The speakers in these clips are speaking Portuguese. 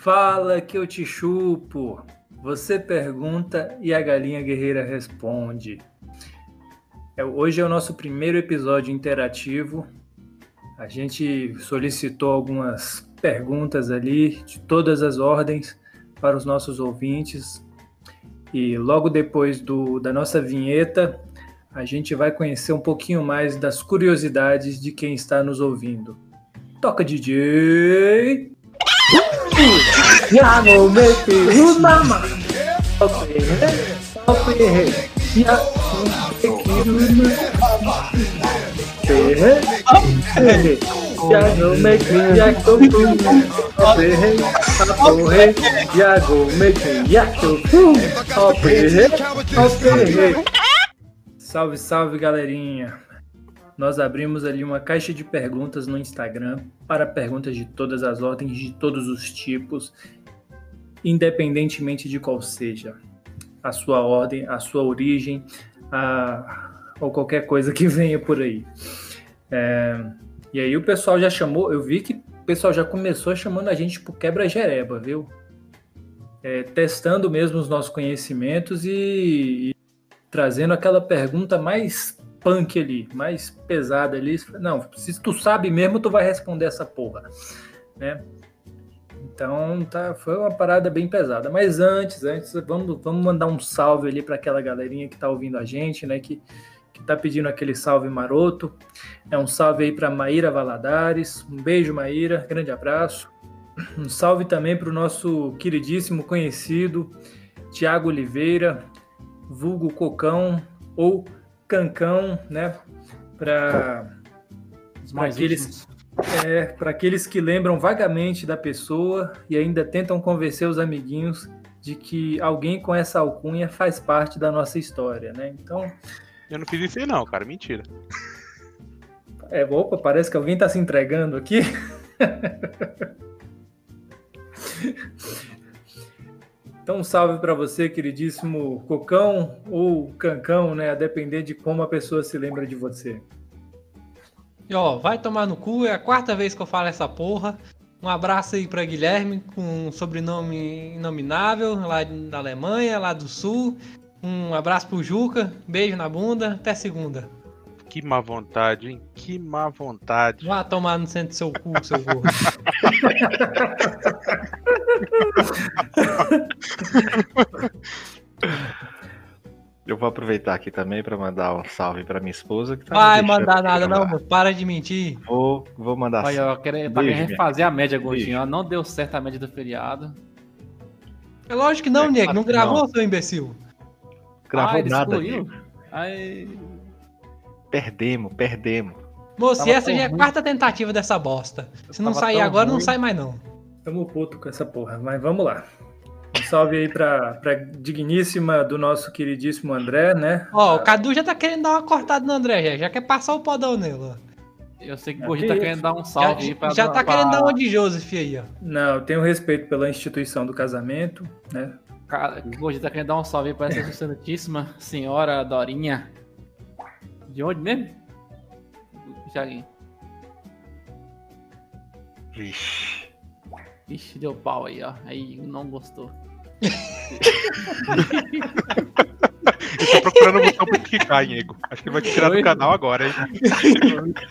Fala que eu te chupo. Você pergunta e a galinha guerreira responde. É, hoje é o nosso primeiro episódio interativo. A gente solicitou algumas perguntas ali de todas as ordens para os nossos ouvintes. E logo depois do, da nossa vinheta, a gente vai conhecer um pouquinho mais das curiosidades de quem está nos ouvindo. Toca, DJ! Ya no make it mama. Okay, okay, ya no make it Ya no make it ya go Okay, ya go make it ya go Okay, okay. Salve, salve, galerinha nós abrimos ali uma caixa de perguntas no Instagram para perguntas de todas as ordens, de todos os tipos, independentemente de qual seja a sua ordem, a sua origem, a, ou qualquer coisa que venha por aí. É, e aí o pessoal já chamou, eu vi que o pessoal já começou chamando a gente por quebra-jereba, viu? É, testando mesmo os nossos conhecimentos e, e trazendo aquela pergunta mais punk ali, mais pesada ali. Não, se tu sabe mesmo, tu vai responder essa porra, né? Então, tá, foi uma parada bem pesada. Mas antes, antes, vamos, vamos mandar um salve ali para aquela galerinha que tá ouvindo a gente, né? Que, que tá pedindo aquele salve maroto. É um salve aí para Maíra Valadares. Um beijo, Maíra. Grande abraço. Um salve também para o nosso queridíssimo conhecido Tiago Oliveira, vulgo Cocão ou cancão, né? Para aqueles, é, para aqueles que lembram vagamente da pessoa e ainda tentam convencer os amiguinhos de que alguém com essa alcunha faz parte da nossa história, né? Então. Eu não fiz isso aí, não, cara, mentira. É, opa, parece que alguém está se entregando aqui. Então, um salve para você, queridíssimo Cocão ou Cancão, né? A depender de como a pessoa se lembra de você. E ó, vai tomar no cu, é a quarta vez que eu falo essa porra. Um abraço aí para Guilherme, com um sobrenome inominável, lá da Alemanha, lá do Sul. Um abraço pro Juca, beijo na bunda, até segunda. Que má vontade, hein? Que má vontade. Vá tomar no centro do seu cu, seu gordo. Eu vou aproveitar aqui também para mandar um salve para minha esposa. Que tá Vai mandar nada, não, mano. Para de mentir. Vou, vou mandar Olha, eu quero, pra Beijo, refazer a média, gordinho. Não deu certo a média do feriado. É lógico que não, é, nego. Não gravou, não. seu imbecil? Gravou ah, nada. Aí... Perdemos, perdemos. Moço, e essa já é a quarta tentativa dessa bosta. Se não sair agora, ruim. não sai mais não. Tamo puto com essa porra, mas vamos lá. Um salve aí pra, pra digníssima do nosso queridíssimo André, né? Ó, o Cadu já tá querendo dar uma cortada no André, já, já quer passar o podão nele, Eu sei que o Gordinho tá querendo dar um salve já, aí pra... Já tá pra... querendo dar uma de Joseph aí, ó. Não, eu tenho respeito pela instituição do casamento, né? Cara, o Gordinho tá querendo dar um salve aí pra essa excelentíssima senhora Dorinha de onde mesmo? Jaguinho. Vixe. Vixe, deu pau aí, ó. Aí não gostou. Ele tá procurando o botão pra clicar, Diego. Acho que ele vai te tirar do canal agora, hein?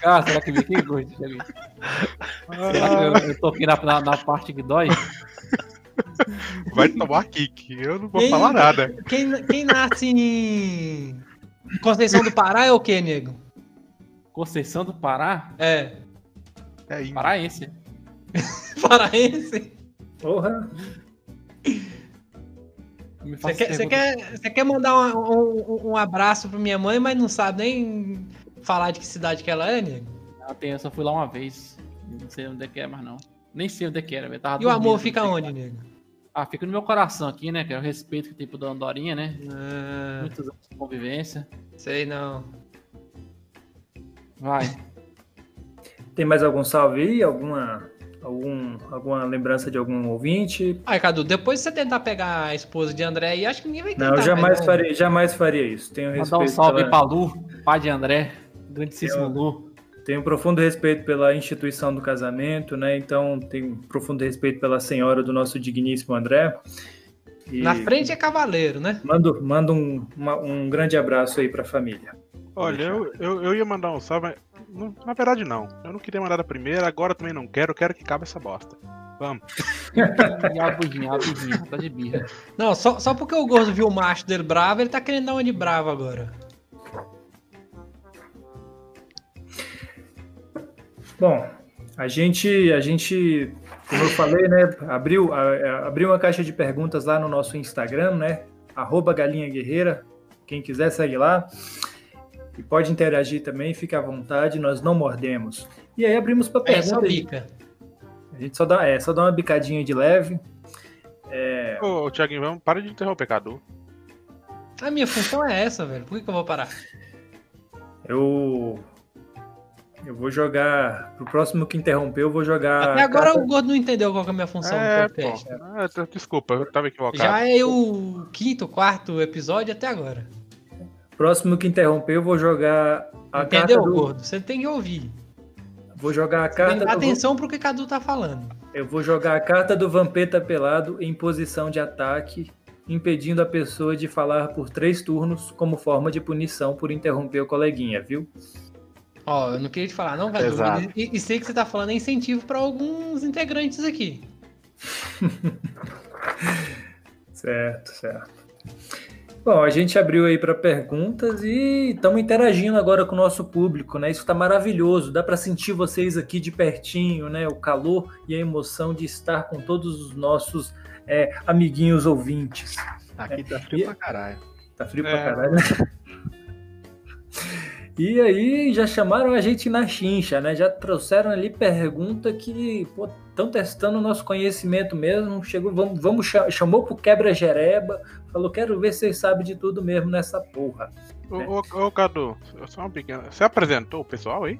Ah, será que me gosto, Será que eu, eu tô aqui na, na, na, parte que dói? Vai tomar kick. Eu não vou quem, falar nada. Quem, quem nasce em Conceição do Pará é o quê, nego? Conceição do Pará? É. É índio. Paraense. Paraense? Porra. Você quer, você, quer, você quer mandar um, um, um, abraço pra minha mãe, mas não sabe nem falar de que cidade que ela é, nego? Eu, tenho, eu só fui lá uma vez. Não sei onde é que é, mas não. Nem sei onde é que era. e o amor fica onde, nego? Ah, fica no meu coração aqui, né? Que é o respeito que tem pro Dona Dorinha, né? Ah, Muitos anos de convivência. Sei não. Vai. Tem mais algum salve aí? Alguma, algum, alguma lembrança de algum ouvinte? Ai, Cadu, depois você tentar pegar a esposa de André aí, acho que ninguém vai tentar. Não, jamais, faria, jamais faria isso. Tenho respeito. Mandar um salve pela... pra Lu, pai de André, grandíssimo tenho, Lu. tenho profundo respeito pela instituição do casamento, né? Então, tenho profundo respeito pela senhora do nosso digníssimo André. E Na frente é cavaleiro, né? Mando, mando um, uma, um grande abraço aí para a família. Olha, eu, eu, eu, ia mandar um salve, mas na verdade não. Eu não queria mandar da primeira, agora também não quero, quero que cabe essa bosta. Vamos. abusinho, abusinho, tá de birra. Não, só, só porque o Gordo viu o macho dele bravo, ele tá querendo dar uma de bravo agora. Bom, a gente, a gente, como eu falei, né, abriu, a, abriu uma caixa de perguntas lá no nosso Instagram, né, arroba Galinha Guerreira, quem quiser segue lá, e pode interagir também, fica à vontade, nós não mordemos. E aí abrimos para perguntas. É, só bica. A gente só dá, é, só dá uma bicadinha de leve. É... Ô, Thiaguinho, vamos, para de interromper, Cadu. A minha função é essa, velho, por que, que eu vou parar? Eu eu vou jogar. Pro próximo que interromper, eu vou jogar. Até agora o Gordo não entendeu qual é a minha função é, no podcast. Ah, desculpa, eu tava equivocado. Já é o quinto, quarto episódio até agora. Próximo que interromper, eu vou jogar a Entendeu, carta do... Gordo? Você tem que ouvir. Vou jogar a carta. Tem atenção do... pro que Cadu tá falando. Eu vou jogar a carta do Vampeta pelado em posição de ataque, impedindo a pessoa de falar por três turnos como forma de punição por interromper o coleguinha, viu? Ó, eu não queria te falar, não, Cadu. E, e, sei que você tá falando é incentivo para alguns integrantes aqui. certo, certo. Bom, a gente abriu aí para perguntas e estamos interagindo agora com o nosso público, né? Isso está maravilhoso, dá para sentir vocês aqui de pertinho, né? O calor e a emoção de estar com todos os nossos é, amiguinhos ouvintes. Aqui tá frio e... pra caralho. Tá frio é... pra caralho, né? E aí já chamaram a gente na chincha, né? Já trouxeram ali pergunta que estão testando o nosso conhecimento mesmo. Chegou, vamos, vamos chamou pro quebra-jereba, falou quero ver se vocês sabem de tudo mesmo nessa porra. Ô, né? ô, ô Cadu, só uma pequena. Você apresentou o pessoal aí?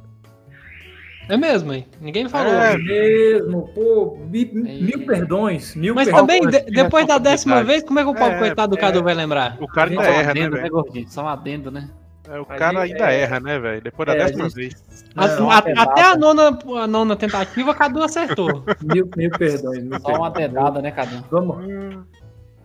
É mesmo, hein? Ninguém falou. É mesmo, pô, mil, mil perdões, mil Mas perdões. também, de, depois da décima vez, como é que o pobre é, coitado do é, Cadu vai lembrar? O cara ainda erra, né, velho? Só um adendo, né? É, o cara ainda é... erra, né, velho? Depois da é, décima gente... vez. Não, a, até a nona, a nona tentativa, Cadu acertou. mil, mil perdões. Mil Só uma dedada, né, Cadu? Vamos.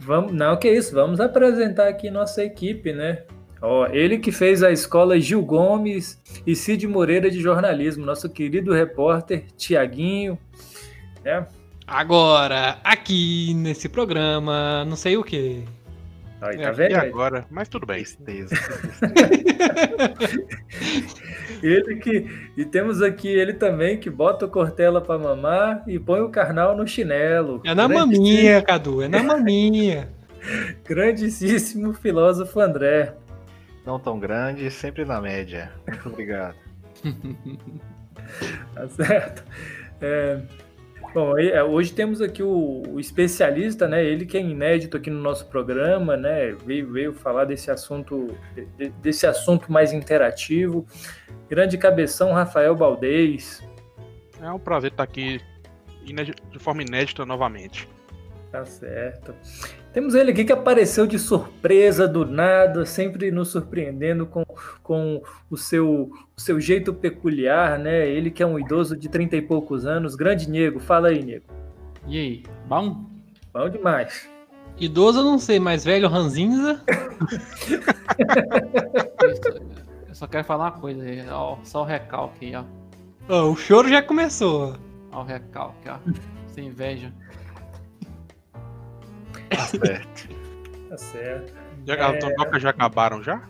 Vamos. Não, que isso. Vamos apresentar aqui nossa equipe, né? Ó, ele que fez a escola Gil Gomes e Cid Moreira de jornalismo, nosso querido repórter Tiaguinho. Né? Agora, aqui nesse programa, não sei o que. Aí, tá é, vendo? E agora? Mas tudo bem. Tristeza. ele que. E temos aqui ele também que bota o Cortella pra mamar e põe o carnal no chinelo. É na maminha, Cadu, é na maminha. Grandíssimo filósofo André. Não tão grande, sempre na média. Muito obrigado. tá certo. É, Bom, é, hoje temos aqui o, o, especialista, né? Ele que é inédito aqui no nosso programa, né? Veio, veio falar desse assunto, de, desse assunto mais interativo. Grande cabeção, Rafael Baldez. É um prazer estar aqui de forma inédita novamente. Tá certo. Temos ele aqui que apareceu de surpresa, do nada, sempre nos surpreendendo com, com o, seu, o seu jeito peculiar, né? Ele que é um idoso de 30 e poucos anos. Grande Nego, fala aí, Nego. E aí, bom? Bom demais. Idoso eu não sei, mas velho ranzinza. eu só quero falar uma coisa aí, ó, só o recalque aí, ó. Oh, o choro já começou. Ó o recalque, ó. Sem inveja. Tá certo. tá certo. Já, é... já acabaram já?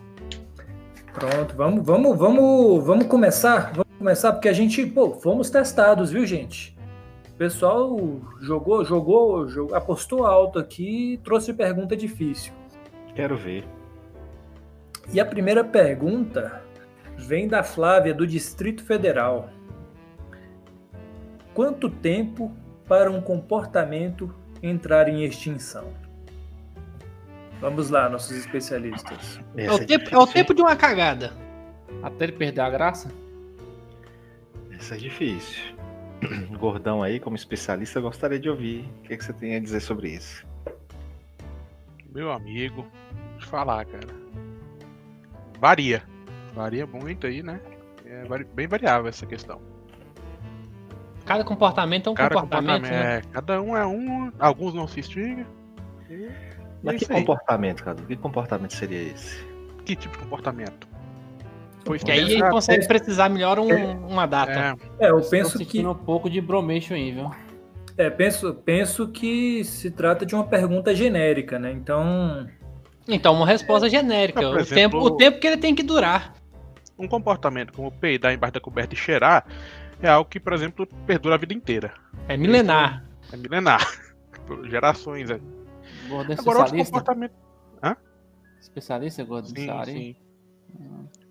Pronto, vamos, vamos, vamos, vamos começar. Vamos começar porque a gente, pô, fomos testados, viu, gente? O pessoal jogou, jogou, jogou apostou alto aqui, trouxe pergunta difícil. Quero ver. E a primeira pergunta vem da Flávia do Distrito Federal. Quanto tempo para um comportamento entrar em extinção? Vamos lá, nossos especialistas. É o, tempo, é o tempo de uma cagada. Até ele perder a graça? Essa é difícil. Gordão aí, como especialista, gostaria de ouvir o que, é que você tem a dizer sobre isso. Meu amigo, deixa eu falar, cara. Varia. Varia muito aí, né? É bem variável essa questão. Cada comportamento é um cada comportamento. comportamento né? é, cada um é um, alguns não se instigam. Mas que comportamento, cara? Que comportamento seria esse? Que tipo de comportamento? Pois que aí ele consegue precisar melhor um, é. uma data. É, é eu penso que um pouco de bromeixo aí, viu? É, penso, penso que se trata de uma pergunta genérica, né? Então. Então, uma resposta é, genérica. Não, o, exemplo, tempo, o tempo que ele tem que durar. Um comportamento como peidar embaixo da coberta e cheirar é algo que, por exemplo, perdura a vida inteira. É milenar. É milenar. Por gerações. É. Agora, outro comportamento. Hã? Especialista, Gordon sim, sim.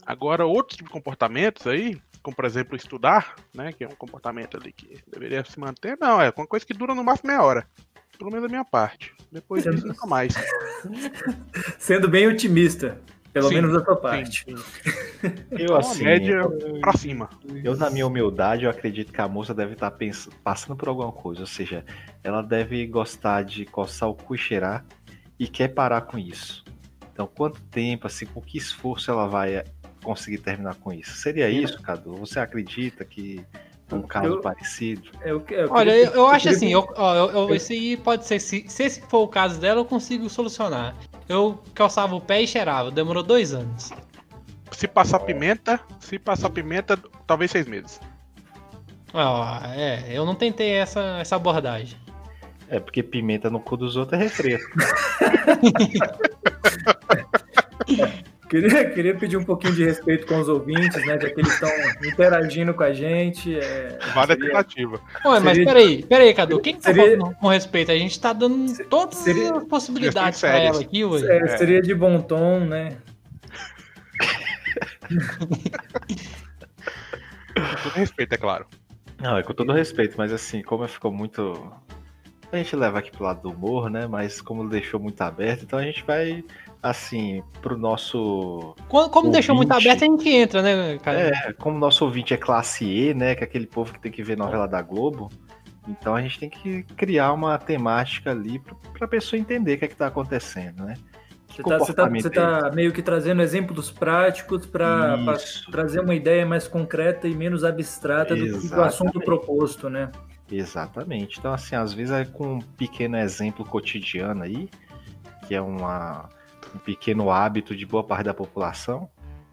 Agora, outros tipo de comportamentos aí, como por exemplo estudar, né, que é um comportamento ali que deveria se manter, não, é uma coisa que dura no máximo meia hora. Pelo menos da minha parte. Depois disso, nunca mais. Sendo bem otimista. Pelo sim, menos da sua parte. Sim, sim. Eu, assim. média pra cima. Eu, na minha humildade, eu acredito que a moça deve estar tá pensando, passando por alguma coisa. Ou seja, ela deve gostar de coçar o cu e cheirar e quer parar com isso. Então, quanto tempo, assim, com que esforço ela vai conseguir terminar com isso? Seria isso, Cadu? Você acredita que um caso eu, parecido? Eu, eu, Olha, eu, eu acho assim, eu, eu, esse aí pode ser, se, se esse for o caso dela, eu consigo solucionar. Eu calçava o pé e cheirava, demorou dois anos. Se passar pimenta, se passar pimenta, talvez seis meses. Ah, é, eu não tentei essa, essa abordagem. É porque pimenta no cu dos outros é refresco. Queria, queria pedir um pouquinho de respeito com os ouvintes, né? Já que eles estão interagindo com a gente. É, vale a tentativa. Ué, mas seria... peraí, peraí, Cadu. Quem tá seria... falando com respeito? A gente tá dando todas seria... as possibilidades pra ela aqui, ué. É, é. Seria de bom tom, né? com todo respeito, é claro. Não, é com todo respeito, mas assim, como ficou muito. A gente leva aqui pro lado do humor, né? Mas como deixou muito aberto, então a gente vai assim, pro nosso. Como, como deixou muito aberto, a gente entra, né, cara? É, como nosso ouvinte é classe E, né? Que é aquele povo que tem que ver novela da Globo. Então a gente tem que criar uma temática ali para a pessoa entender o que é que tá acontecendo, né? Você tá, você, tá, você tá, meio que trazendo exemplos práticos para trazer uma ideia mais concreta e menos abstrata Exatamente. do, do assunto proposto, né? Exatamente. Então, assim, às vezes é com um pequeno exemplo cotidiano aí, que é uma, um pequeno hábito de boa parte da população.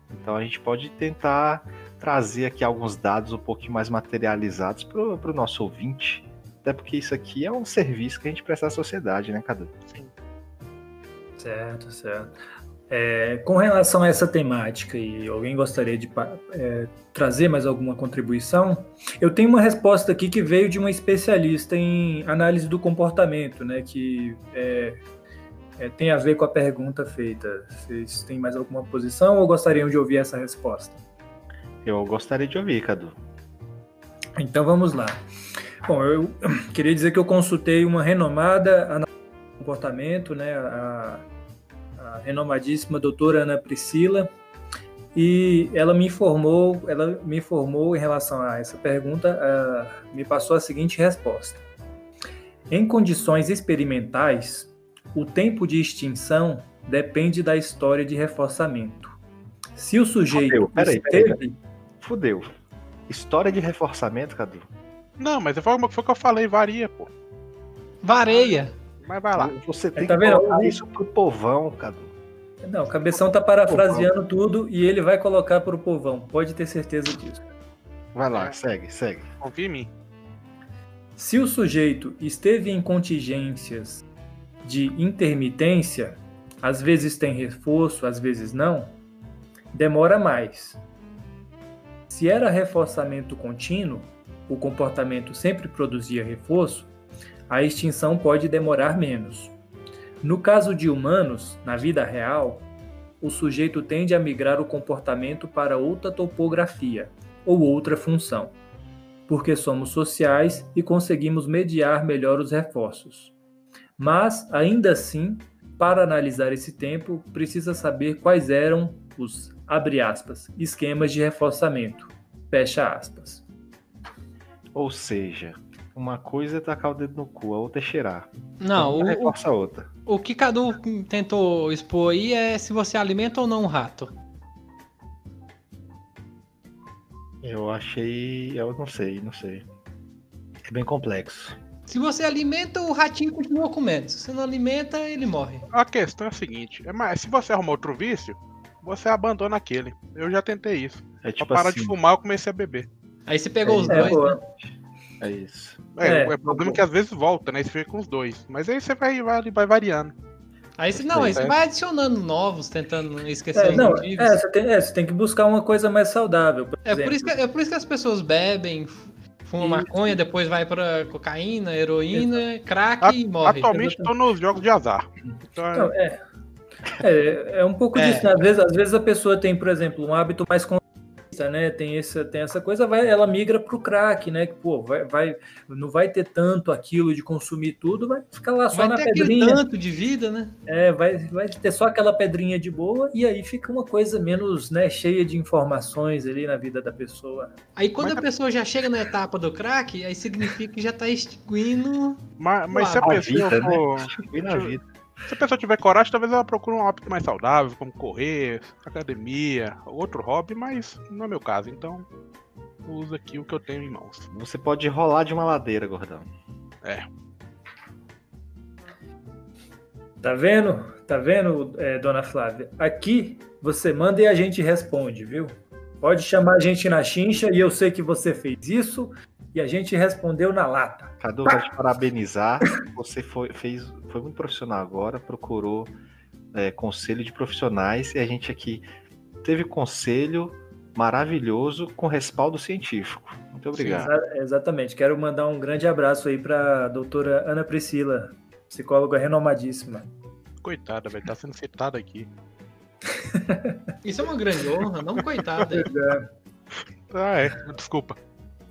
Então a gente pode tentar trazer aqui alguns dados um pouquinho mais materializados para o nosso ouvinte. Até porque isso aqui é um serviço que a gente presta à sociedade, né, Cadu? Sim. Certo, certo. É, com relação a essa temática, e alguém gostaria de é, trazer mais alguma contribuição? Eu tenho uma resposta aqui que veio de uma especialista em análise do comportamento, né, que é, é, tem a ver com a pergunta feita. Vocês têm mais alguma posição ou gostariam de ouvir essa resposta? Eu gostaria de ouvir, Cadu. Então vamos lá. Bom, eu queria dizer que eu consultei uma renomada análise do comportamento, né, a, a renomadíssima doutora Ana Priscila, e ela me informou, ela me informou em relação a essa pergunta, me passou a seguinte resposta. Em condições experimentais, o tempo de extinção depende da história de reforçamento. Se o sujeito Fudeu. Peraí, esteve... peraí, peraí. Fudeu. História de reforçamento, Cadu? Não, mas foi o que eu falei, varia, pô. Vareia. Mas vai lá. Você tem tá que colocar isso pro povão, Cadu. Não, o Cabeção tá parafraseando tudo e ele vai colocar pro povão. Pode ter certeza disso. Vai lá, é. segue, segue. Confia em mim. Se o sujeito esteve em contingências de intermitência, às vezes tem reforço, às vezes não, demora mais. Se era reforçamento contínuo, o comportamento sempre produzia reforço, a extinção pode demorar menos. No caso de humanos, na vida real, o sujeito tende a migrar o comportamento para outra topografia ou outra função, porque somos sociais e conseguimos mediar melhor os reforços. Mas, ainda assim, para analisar esse tempo, precisa saber quais eram os, abre aspas, esquemas de reforçamento, fecha aspas. Ou seja, uma coisa é tacar o dedo no cu, a outra é cheirar. Não, o, reforça a outra. O que Cadu tentou expor aí é se você alimenta ou não um rato. Eu achei. Eu não sei, não sei. É bem complexo. Se você alimenta, o ratinho continua comendo. Se você não alimenta, ele morre. A questão é a seguinte: é mais, se você arrumar outro vício, você abandona aquele. Eu já tentei isso. É tipo pra parar assim, de fumar, eu comecei a beber. Aí você pegou os É, dois. boa. né? É isso. É, É, o problema é que às vezes volta, né? Você fica com os dois. Mas aí você vai, vai, vai variando. Aí você, não, aí você É. vai adicionando novos, tentando esquecer É, os não, motivos. é, você tem, é, você tem que buscar uma coisa mais saudável. Por É por, exemplo. isso que, é por isso que as pessoas bebem, Isso. maconha, depois vai pra cocaína, heroína, crack A- e morre. Atualmente estou nos jogos de azar. Então, é- Não, é. É, é um pouco É. disso, né? Às vezes, às vezes a pessoa tem, por exemplo, um hábito mais né? Tem essa, tem essa coisa, vai, ela migra pro crack, né? Que, pô, vai, vai, não vai ter tanto aquilo de consumir tudo, vai ficar lá só vai na ter aquele pedrinha. tanto de vida, né? É, vai, vai ter só aquela pedrinha de boa e aí fica uma coisa menos, né, cheia de informações ali na vida da pessoa. Aí quando Mas a pessoa já chega na etapa do crack, aí significa que já tá extinguindo. mas, mas se a A pessoa vida, né? for. Na vida. Se a pessoa tiver coragem, talvez ela procure um hábito mais saudável, como correr, academia, outro hobby, mas não é meu caso, então eu uso aqui o que eu tenho em mãos. Você pode rolar de uma ladeira, gordão. Tá vendo? Tá vendo, é, dona Flávia? Aqui você manda e a gente responde, viu? Pode chamar a gente na chincha e eu sei que você fez isso e a gente respondeu na lata. Cadu, vai te parabenizar. Você foi, fez, foi muito profissional agora, procurou é, conselho de profissionais e a gente aqui teve conselho maravilhoso com respaldo científico. Muito obrigado. Exa- exatamente. Quero mandar um grande abraço aí para a doutora Ana Priscila, psicóloga renomadíssima. Coitada, velho, tá sendo citada aqui. Isso é uma grande honra, não coitado. aí. Ah, é, desculpa.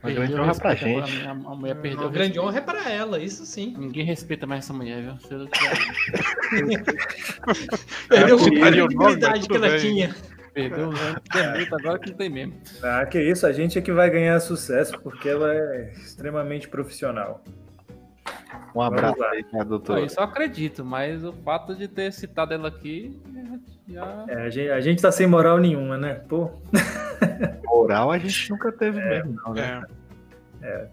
Uma grande honra pra gente. A, a mulher perdeu Uma o grande honra é pra ela, isso sim. Ninguém respeita mais essa mulher, viu? Se eu tiver- Perdeu É, a o nome, credibilidade mas que ela bem. tinha. Perdeu anos de demito, agora que não tem mesmo. Ah, que isso, a gente é que vai ganhar sucesso porque ela é extremamente profissional. Um abraço aí pra Só doutora. isso eu acredito, mas o fato de ter citado ela aqui já. É, a, gente, a gente tá sem moral nenhuma, né? Pô, Oral a gente nunca teve mesmo, não, né? É.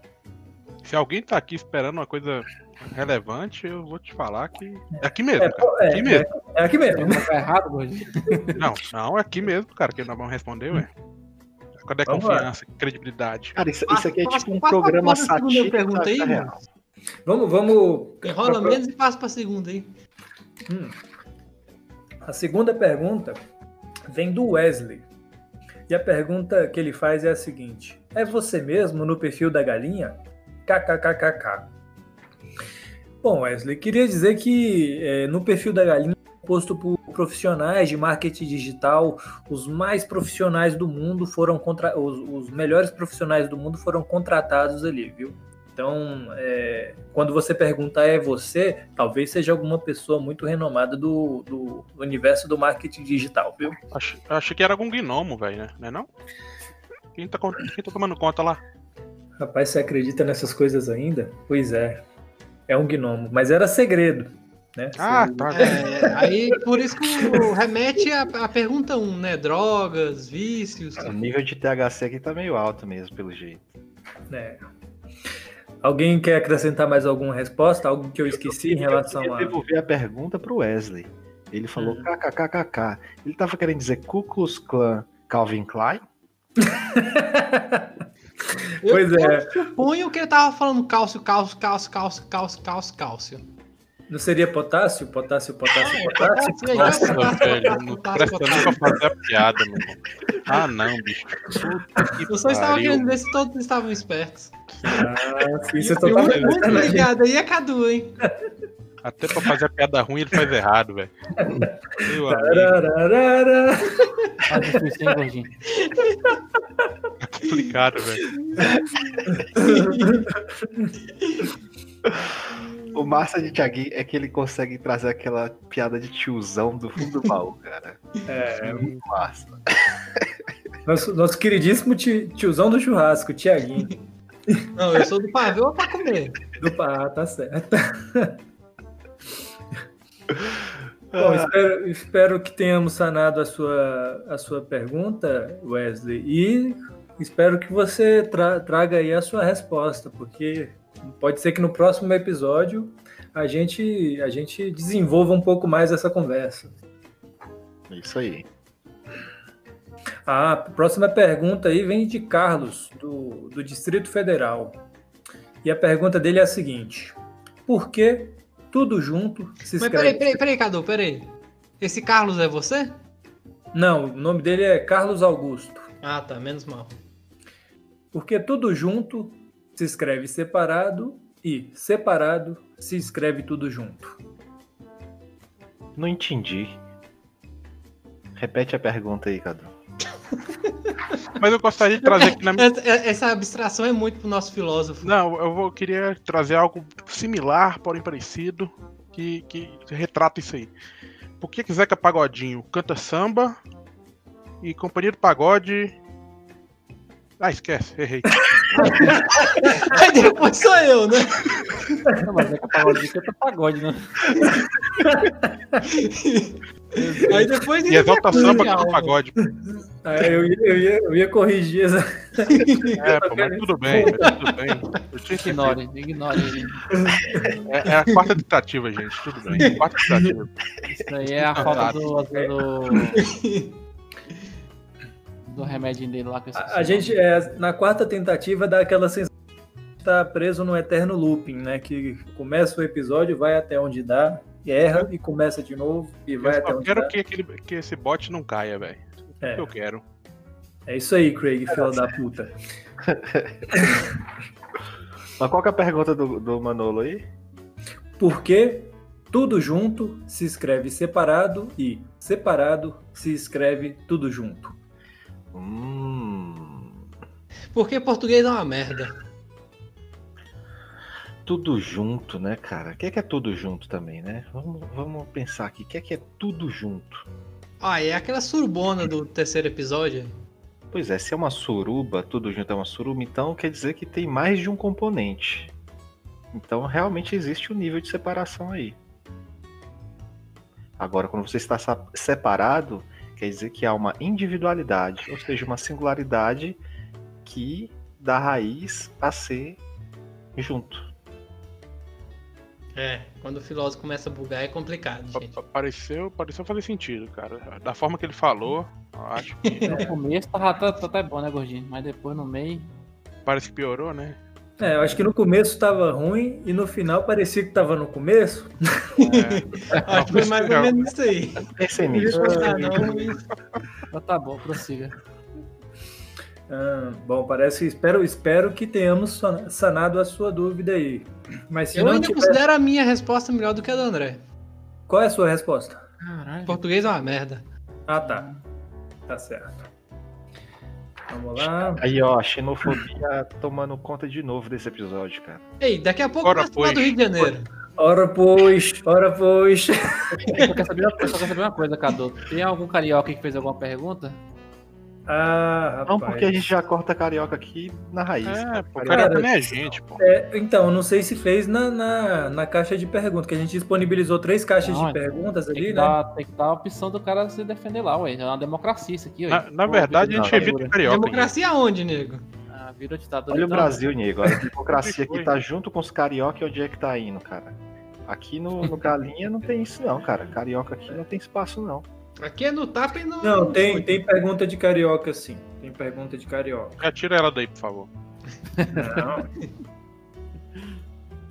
Se alguém tá aqui esperando uma coisa relevante, eu vou te falar que. É aqui mesmo, é, cara. é, Aqui mesmo. é, é aqui mesmo. Não tá errado, gordinho. Não, não, é aqui mesmo, cara, que nós vamos responder, ué. Cadê a Vamos lá. confiança, credibilidade? Cara, isso, isso aqui é tipo um programa satírico pergunta aí, mano. real. Vamos, vamos. Enrola menos e passa pra segunda aí. Hum. A segunda pergunta vem do Wesley. E a pergunta que ele faz é a seguinte: É você mesmo no perfil da galinha? KKKKK. Bom, Wesley, queria dizer que é, no perfil da galinha posto por profissionais de marketing digital, os mais profissionais do mundo foram contra... os, os melhores profissionais do mundo foram contratados ali, viu? Então, é, quando você pergunta é você, talvez seja alguma pessoa muito renomada do, do universo do marketing digital, viu? Acho, achei que era algum gnomo, velho, né? Não é não? Quem tá, quem tá tomando conta lá? Rapaz, você acredita nessas coisas ainda? Pois é. É um gnomo, mas era segredo, né? Ah, tá. É, aí por isso que o- remete à, à pergunta 1, né? Drogas, vícios. O nível de THC aqui tá meio alto mesmo, pelo jeito. É. Alguém quer acrescentar mais alguma resposta? Algo que eu esqueci em relação Eu a. queria devolver a pergunta pro Wesley. Ele falou Hum. kkkk. Ele tava querendo dizer Ku Klux Klan Calvin Klein? Eu, Pois é. eu suponho que ele tava falando cálcio, cálcio, cálcio, cálcio, cálcio, cálcio, cálcio. Não seria potássio? Potássio, potássio, potássio? Potássio, aí, Nossa, velho, não presta pra fazer a piada, meu irmão. Ah, não, bicho. Eu só estava querendo ver se todos estavam espertos. Ah, sim, você E tá falando sacanagem. ligado aí é Cadu, hein? Até pra fazer a piada ruim ele faz errado, velho. Meu amigo, Tararara. Difícil, hein, gordinho? é complicado, velho. O massa de Thiaguinho é que ele consegue trazer aquela piada de tiozão do fundo do baú, cara. É, Muito massa. nosso, nosso queridíssimo ti- tiozão do churrasco, Tiaguinho. Não, eu sou do pavê pra comer. Do Pará, tá certo. Bom, espero, espero que tenhamos sanado a sua, a sua pergunta, Wesley. E espero que você tra traga aí a sua resposta, porque pode ser que no próximo episódio a gente, a gente desenvolva um pouco mais essa conversa. Isso aí. A próxima pergunta aí vem de Carlos, do, do Distrito Federal. E a pergunta dele é a seguinte: Por que tudo junto se escreve? Mas peraí, peraí, peraí, Cadu, peraí. Esse Carlos é você? Não, o nome dele é Carlos Augusto. Ah, tá, menos mal. Porque tudo junto se escreve separado e separado se escreve tudo junto. Não entendi. Repete a pergunta aí, Cadu. Mas eu gostaria de trazer aqui na minha. Essa, abstração é muito pro nosso filósofo. Não, eu vou, queria trazer algo similar, porém parecido, que, que retrata isso aí. Por que que Zeca Pagodinho canta samba e Companhia do Pagode. Ah, esquece, errei. Aí depois sou eu, né? Não, mas Zeca Pagodinho canta pagode, né? Aí depois E exalta samba canta canta pagode. Ah, eu, ia, eu, ia, eu ia corrigir essa. É, pô, mas tudo bem, mas tudo bem. Eu tinha que Ignore, ignore ele. É, é a quarta tentativa, gente. Tudo bem. Quarta tentativa. Isso aí é a falta do. do... do remedinho dele lá que A, gente, é, na quarta tentativa, dá aquela sensação de estar preso no eterno looping, né? Que começa o episódio, vai até onde dá, erra e começa de novo e Eu vai até onde quero dá. que, aquele, que esse bot não caia, velho. É. É, Eu quero. é isso aí, Craig, filho da puta. Mas qual que é a pergunta do, do Manolo aí? Porque tudo junto se escreve separado e separado se escreve tudo junto. Hum, Porque português é uma merda. tudo junto, né, cara? O que é, que é tudo junto também, né? Vamos, vamos pensar aqui. O que é que é tudo junto? Ah, é aquela surbona do terceiro episódio. Pois é, se é uma suruba, tudo junto é uma suruba, então quer dizer que tem mais de um componente. Então realmente existe um nível de separação aí. Agora, quando você está separado, quer dizer que há uma individualidade, ou seja, uma singularidade que dá raiz a ser junto. É, quando o filósofo começa a bugar é complicado, gente. pa- Pareceu, pareceu fazer sentido, cara. Da forma que ele falou, eu acho que No começo tá, tá, tá até bom, né, gordinho? Mas depois no meio. parece que piorou, né? É, eu acho que no começo estava ruim e no final parecia que estava no começo. É, Acho que foi mais ou menos isso aí. Pensei nisso. Não, isso. Então tá bom, prossiga. Ah, bom, parece espero, espero que tenhamos san- sanado a sua dúvida aí. Mas se Eu não ainda tiver, considero a minha resposta melhor do que a do André. qual é a sua resposta? Caralho. Português é uma merda. Ah, tá. Tá certo. Vamos lá. Aí, ó, a xenofobia tomando conta de novo desse episódio, cara. Ei, daqui a pouco Ora, vai falar do pois. Rio de Janeiro. Ora pois, ora pois. Eu só quero saber uma coisa, Cadu. Tem algum carioca que fez alguma pergunta? Ah, rapaz. Não porque a gente já corta carioca aqui na raiz. É, pô, Cara, carioca nem é gente, pô. É, então, eu não sei se fez na, na, na caixa de perguntas, que a gente disponibilizou três caixas Não, de perguntas Tem ali, né? dar, tem que dar a opção do cara se defender lá, ué. É uma democracia isso aqui, ué. Na, na Pô, verdade, a gente evita ditadura. carioca. Democracia aonde, nego? Ah, virou ditadura. Olha o então, Brasil, nego. A democracia Foi. que tá junto com os carioca e onde é que tá indo, cara? Aqui no, no Galinha não tem isso não, cara. Carioca aqui não tem espaço não. Aqui é no tapa e no. Não, tem, tem pergunta de carioca, sim. Tem pergunta de carioca. Já tira ela daí, por favor. Não.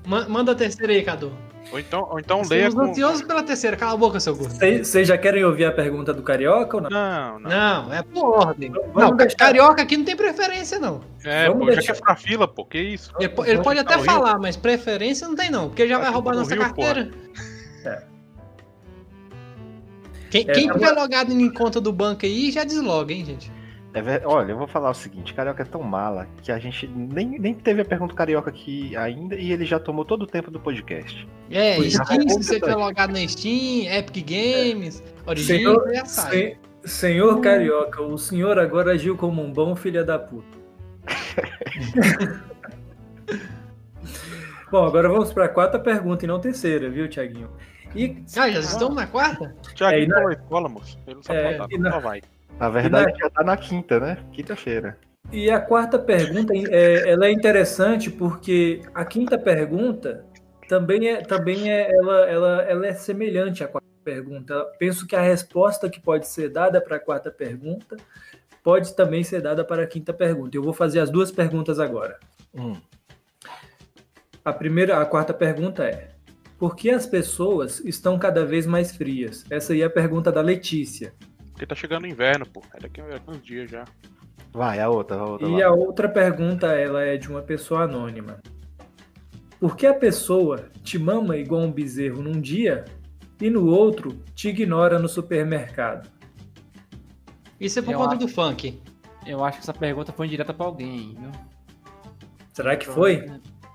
Ma- Manda a terceira aí, Cadu. Ou então, ou então leia Estamos com... ansiosos pela terceira. Cala a boca, seu gordo. Vocês já querem ouvir a pergunta do carioca ou não? Não, não. Não, é por ordem. Vamos Não, deixar- carioca aqui não tem preferência, não. É, Vamos pô, já deixar- quer ficar fila, pô. Que isso? Ele, ele pode deixar até Rio. falar, mas preferência não tem, não. Porque já Tá vai roubar no nossa Rio, carteira. É. Quem, É, quem tá tiver logado em conta do banco aí, já desloga, hein, gente. É ver- Olha, eu vou falar o seguinte, carioca é tão mala que a gente nem, nem teve a pergunta carioca aqui ainda e ele já tomou todo o tempo do podcast. É, Pois é. Steam, se você tiver logado na Steam, Epic Games, Origin, Senhor, já sen- senhor carioca, o senhor agora agiu como um bom filho da puta. Bom, agora vamos para a quarta pergunta e não terceira, viu, Tiaguinho? E Ah, já estamos na quarta? Tiago, É, na- na escola, moço. Ele não sabe É, contar, na- vai. Na verdade já tá na quinta, né? Quinta-feira. E a quarta pergunta é, ela é interessante porque a quinta pergunta também é, também é ela, ela, ela é semelhante à quarta pergunta. Penso que a resposta que pode ser dada para a quarta pergunta pode também ser dada para a quinta pergunta. Eu vou fazer as duas perguntas agora. Hum. A primeira, a quarta pergunta é: por que as pessoas estão cada vez mais frias? Essa aí é a pergunta da Letícia. Porque tá chegando o inverno, pô. É daqui a alguns dias já. Vai, a outra, a outra. E a outra pergunta, ela é de uma pessoa anônima. Por que a pessoa te mama igual um bezerro num dia e no outro te ignora no supermercado? Isso é por eu conta acho, do funk. Eu acho que essa pergunta foi direta para alguém, viu? Será que foi?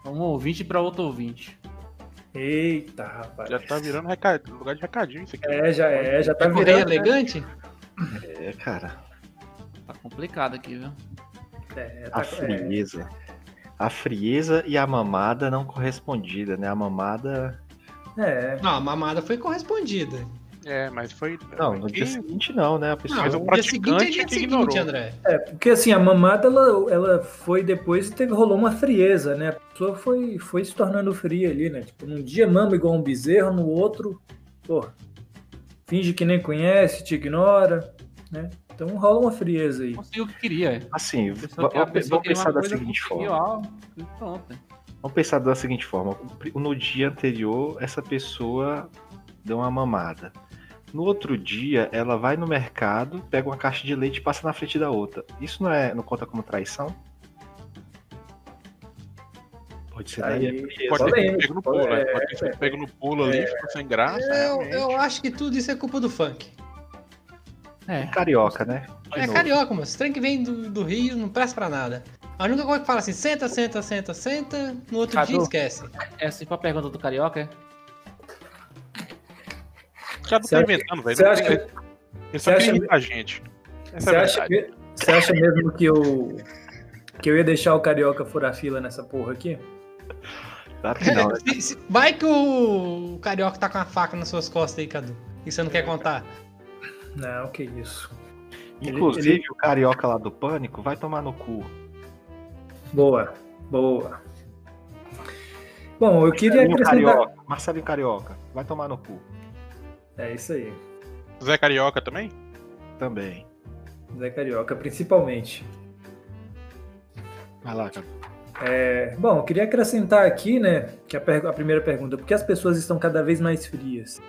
Um ouvinte para outro ouvinte. Eita, rapaz. Já tá virando recad... lugar de recadinho isso aqui. É, já é, já tá é virando. elegante? É, cara. Tá complicado aqui, viu? É, tá, a frieza. É. A frieza e a mamada não correspondida, né? A mamada. É. Não, a mamada foi correspondida. É, mas foi. Não, no dia seguinte não, né? A pessoa... Não, no dia seguinte é dia seguinte, ignorou. André. É, porque assim, a mamada ela, ela foi depois e teve, rolou uma frieza, né? A pessoa foi, foi se tornando fria ali, né? Tipo, num dia mama igual um bezerro, no outro, porra, finge que nem conhece, te ignora, né? Então rola uma frieza aí. Conseguiu o que queria. Assim, vamos pensar da seguinte forma. Vamos pensar da seguinte forma. No dia anterior, essa pessoa deu uma mamada. No outro dia, ela vai no mercado, pega uma caixa de leite e passa na frente da outra. Isso não é, não conta como traição? Pode ser daí. Pode ter sido pego no pulo, né? Pode ter sido pego no pulo ali, ficou sem graça. Eu, eu, acho que tudo isso é culpa do funk. É. carioca, né? De é novo. carioca, mas Esse trem que vem do, do Rio não presta pra nada. A única coisa que fala assim, senta, senta, senta, senta, no outro Cadu, dia esquece. É assim pra pergunta do carioca, é? Tá inventando, velho. Você acha que... Ele só acha... a gente. Essa você, é acha que... você acha mesmo que eu... que eu ia deixar o Carioca furar fila nessa porra aqui? Claro que não. Né? Vai que o Carioca tá com a faca nas suas costas aí, Cadu. E você não quer contar? Não, que isso. Inclusive, ele, ele... o Carioca lá do Pânico vai tomar no cu. Boa, boa. Bom, eu queria acrescentar... Carioca, Marcelinho Carioca, vai tomar no cu. É isso aí. Zé Carioca também? Também. Zé Carioca, principalmente. Vai lá, cara. É, bom, eu queria acrescentar aqui, né, que a, a, primeira pergunta, por que as pessoas estão cada vez mais frias?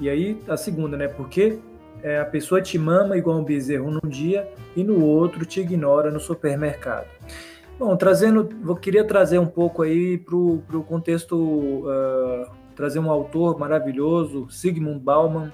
E aí, a segunda, né, por que é, a pessoa te mama igual um bezerro num dia e no outro te ignora no supermercado? Bom, trazendo, eu queria trazer um pouco aí para o contexto uh, trazer um autor maravilhoso, Sigmund Bauman,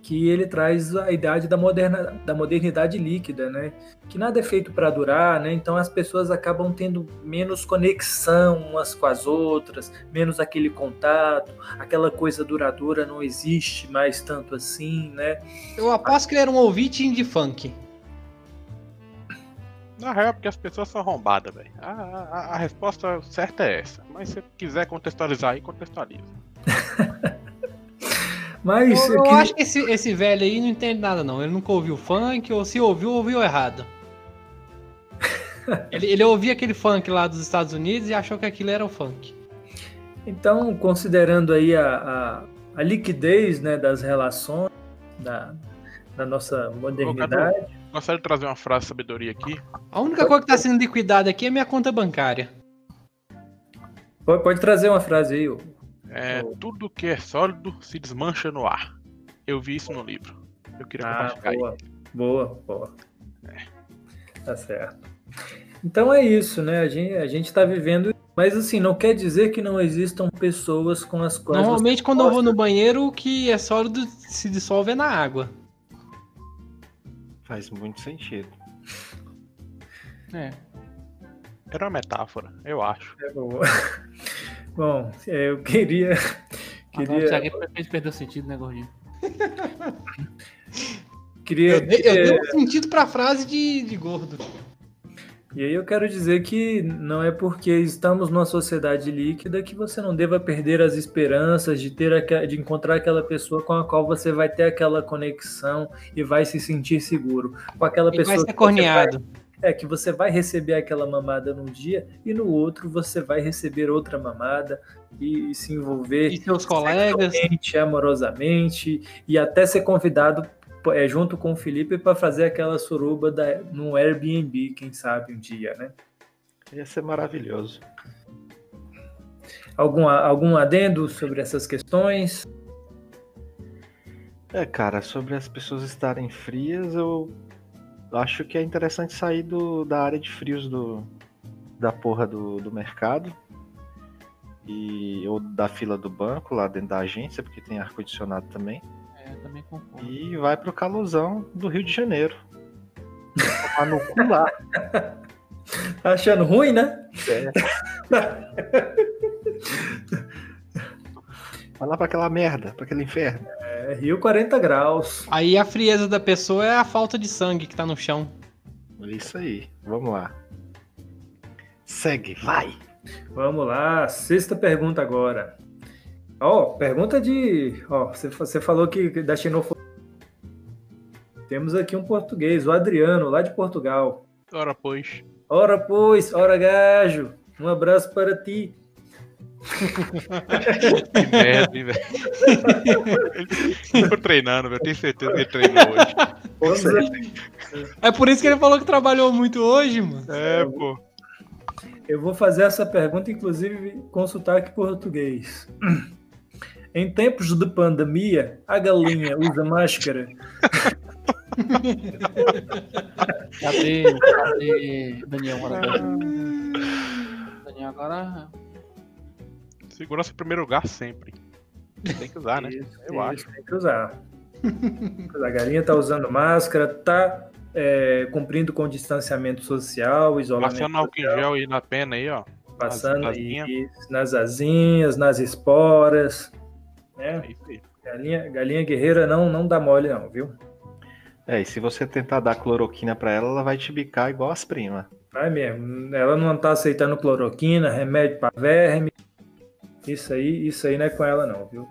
que ele traz a idade da, moderna, da modernidade líquida, né? Que nada é feito para durar, né? Então as pessoas acabam tendo menos conexão umas com as outras, menos aquele contato, aquela coisa duradoura não existe mais tanto assim, né? Eu aposto que ele era um ouvinte de funk. Na real, porque as pessoas são arrombadas, velho. A, a, a, resposta certa é essa. Mas se quiser contextualizar aí, contextualiza. Mas eu, eu que... acho que esse, esse velho aí não entende nada, não. Ele nunca ouviu funk, ou se ouviu, ouviu errado. ele, ele ouvia aquele funk lá dos Estados Unidos e achou que aquilo era o funk. Então, considerando aí a, a, a liquidez né, das relações, da, da nossa modernidade. Gostaria de trazer uma frase de sabedoria aqui. A única coisa que está sendo liquidada aqui é minha conta bancária. Pode, pode trazer uma frase aí. É, tudo que é sólido se desmancha no ar. Eu vi isso no livro. Eu queria ah, compartilhar boa. Aí. Boa, boa. É. Tá certo. Então é isso, né? A gente, a gente tá vivendo. Mas assim, não quer dizer que não existam pessoas com as quais. Normalmente, quando eu vou no banheiro, o que é sólido se dissolve é na água. Faz muito sentido. É. Era uma metáfora, eu acho. É bom. bom, é, eu queria. queria... Ah, não, o perdeu sentido, né, gordinho? queria. Eu, eu dei um sentido pra frase de, de gordo. E aí eu quero dizer que não é porque estamos numa sociedade líquida que você não deva perder as esperanças de ter de encontrar aquela pessoa com a qual você vai ter aquela conexão e vai se sentir seguro. Com aquela e pessoa vai ser corneado. Vai, é que você vai receber aquela mamada num dia e no outro você vai receber outra mamada e, e se envolver e seus colegas amorosamente e até ser convidado é, junto com o Felipe para fazer aquela suruba da, num Airbnb, quem sabe um dia, né? Ia ser maravilhoso. Algum, algum adendo sobre essas questões? É, cara, sobre as pessoas estarem frias, eu acho que é interessante sair do, da área de frios do, da porra do, do mercado. E, ou da fila do banco, lá dentro da agência, porque tem ar-condicionado também. É, eu também concordo. E vai pro calosão do Rio de Janeiro. Tomar no cu lá. Tá achando ruim, né? É. Vai lá pra aquela merda, pra aquele inferno. É, Rio 40 graus. Aí a frieza da pessoa é a falta de sangue que tá no chão. Isso aí, vamos lá. Segue, vai! Vamos lá, sexta pergunta agora. Ó, oh, pergunta de. Ó, oh, você, você falou que da xenofobia. Temos aqui um português, o Adriano, lá de Portugal. Ora, pois. Ora, pois, ora, gajo. Um abraço para ti que merda, hein, velho. Ele ficou treinando, velho. Tenho certeza que ele treinou hoje. É por isso que ele falou que trabalhou muito hoje, mano. É, pô. Eu vou fazer essa pergunta, inclusive, com sotaque português. Em tempos de pandemia, a galinha usa máscara? cadê, cadê Daniel? Daniel agora Segurança em primeiro lugar sempre. Tem que usar, né? Isso, Eu isso, acho. Tem que usar. A galinha tá usando máscara, tá é, cumprindo com distanciamento social, isolamento Passando álcool em gel aí na pena aí, ó. Passando nas, aí, nas asinhas, nas esporas. Né? É galinha, galinha guerreira não, não dá mole não, viu? É, e se você tentar dar cloroquina para ela, ela vai te bicar igual as primas. Vai mesmo. Ela não tá aceitando cloroquina, remédio para verme, isso aí, isso aí não é com ela, não, viu?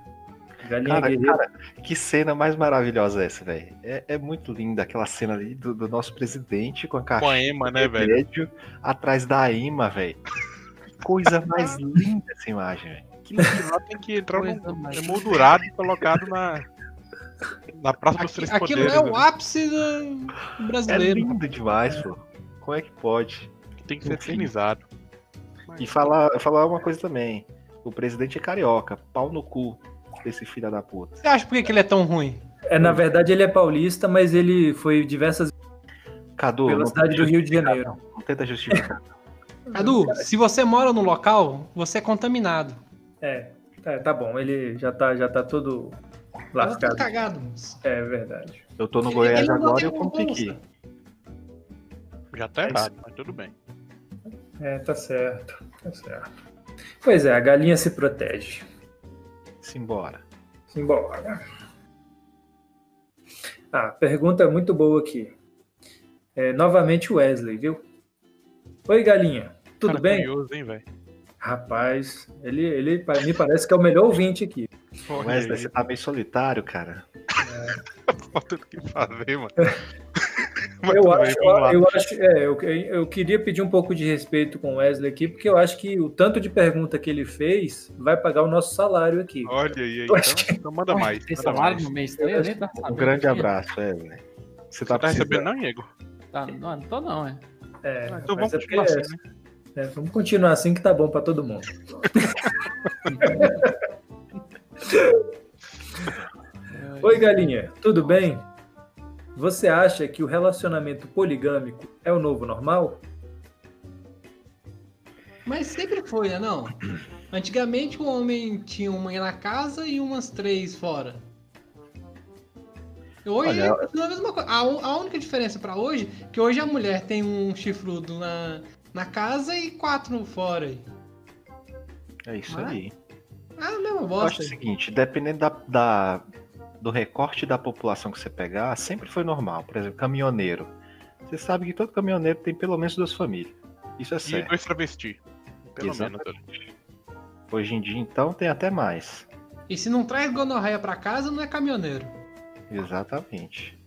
Galinha cara, cara, que cena mais maravilhosa essa, velho. É, é, muito linda aquela cena ali do, do nosso presidente com a caixa. Com a Ema, né, velho? Atrás da Ema, velho. Coisa mais linda essa imagem, velho. Que lá tem que entrar no emoldurado e colocado na, na Praça dos Três Aquilo Poderes. é o ápice do brasileiro. É lindo demais, pô. Como é que pode? Tem que ser eternizado. E falar, falar uma coisa também. O presidente é carioca, pau no cu desse filho da puta. Você acha por que ele é tão ruim? É, na verdade, ele é paulista, mas ele foi diversas Cadu, pela cidade do Rio de Janeiro. Não tenta justificar. Cadu, se você mora no local, você é contaminado. É, tá, tá bom, ele já tá, já tá todo lascado. Tá cagado, moço. É verdade. Eu tô no Goiás agora e eu como piqui. Já tá errado, mas tudo bem. É, tá certo, tá certo. Pois é, a galinha se protege. Simbora. Simbora. Ah, pergunta muito boa aqui. É, novamente o Wesley, viu? Oi, galinha. Tudo Cara, bem? Curioso, hein, velho? Rapaz, ele, ele me parece que é o melhor ouvinte aqui. Wesley, você tá meio solitário, cara. É. Falta o que fazer, mano. eu, acho, eu, acho, é, eu, eu queria pedir um pouco de respeito com o Wesley aqui, porque eu acho que o tanto de pergunta que ele fez vai pagar o nosso salário aqui. Olha aí, aí então, que... então manda mais. Tem salário mais. no mês também? Tá um grande abraço, Wesley. Você tá, tá recebendo, não, Diego? Tá, não, não tô não, é. É, ah, então vamos é assim, né? É, vamos continuar assim que tá bom para todo mundo. Oi, galinha, tudo bem? Você acha que o relacionamento poligâmico é o novo normal? Mas sempre foi, né? Não. Antigamente o homem tinha uma na casa e umas três fora. Hoje Olha, é a mesma coisa. A, a única diferença para hoje é que hoje a mulher tem um chifrudo na, na casa e quatro fora. É isso ah? aí. Ah, mesmo bosta. Eu acho o seguinte, dependendo da, da, do recorte da população que você pegar, sempre foi normal. Por exemplo, caminhoneiro. Você sabe que todo caminhoneiro tem pelo menos duas famílias. Isso é certo. E dois travestis. Pelo Exatamente. menos. Hoje em dia, então, tem até mais. E se não traz gonorreia para casa, não é caminhoneiro. Exatamente.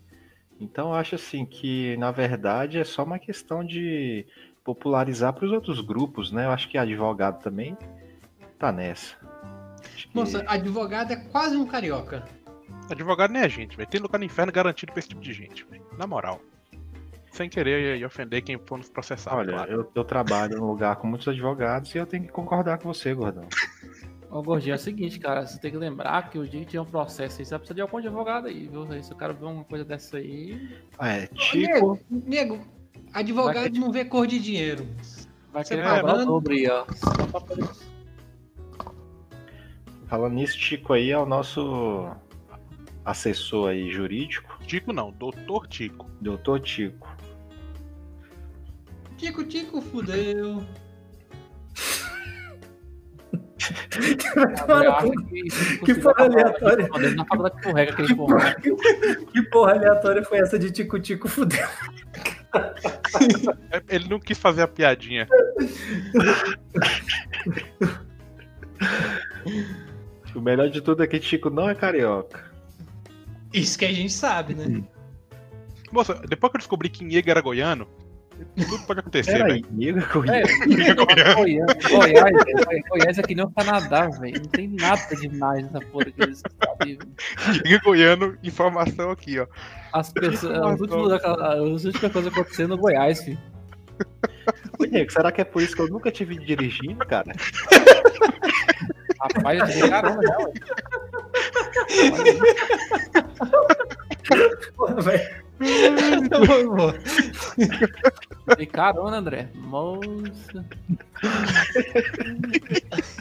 Então eu acho assim que, na verdade, é só uma questão de popularizar para os outros grupos, né? Eu acho que advogado também tá nessa. Que... Nossa, advogado é quase um carioca. Advogado nem é gente, vai Tem lugar no inferno garantido pra esse tipo de gente, véio. Na moral. Sem querer e ofender quem for nos processar. Olha, claro. eu, eu trabalho num lugar com muitos advogados e eu tenho que concordar com você, gordão. Ô, Gordinho, é o seguinte, cara, você tem que lembrar que o dia que tiver um processo aí, você precisa de algum advogado aí, viu? Se o cara ver uma coisa dessa aí. É, tipo. Nego, nego advogado não vê cor de dinheiro. Vai querer tá cobrar o dobro aí, ó. Falando nisso, Tico aí é o nosso assessor aí jurídico. Tico não, doutor Tico. Doutor Tico. Tico, Tico, fudeu. que, porra aleatória. que porra aleatória foi essa de Tico Tico fudeu? Ele não quis fazer a piadinha. o melhor de tudo é que Tico não é carioca. Isso que a gente sabe, né? Moça, depois que eu descobri que Niega era goiano, tudo pode acontecer, velho. Niega Goiás. É, Goiás, Goiás é que nem o Canadá, velho. Não tem nada demais nessa porra que eles sabem. Niega goiano, informação aqui, ó. As pessoas. As últimas, as últimas coisas acontecendo no Goiás, filho. Ô, Diego, será que é por isso que eu nunca tive dirigindo, cara? Rapaz, eu tive carona, né, ué? Porra, velho. E carona, André. Moça.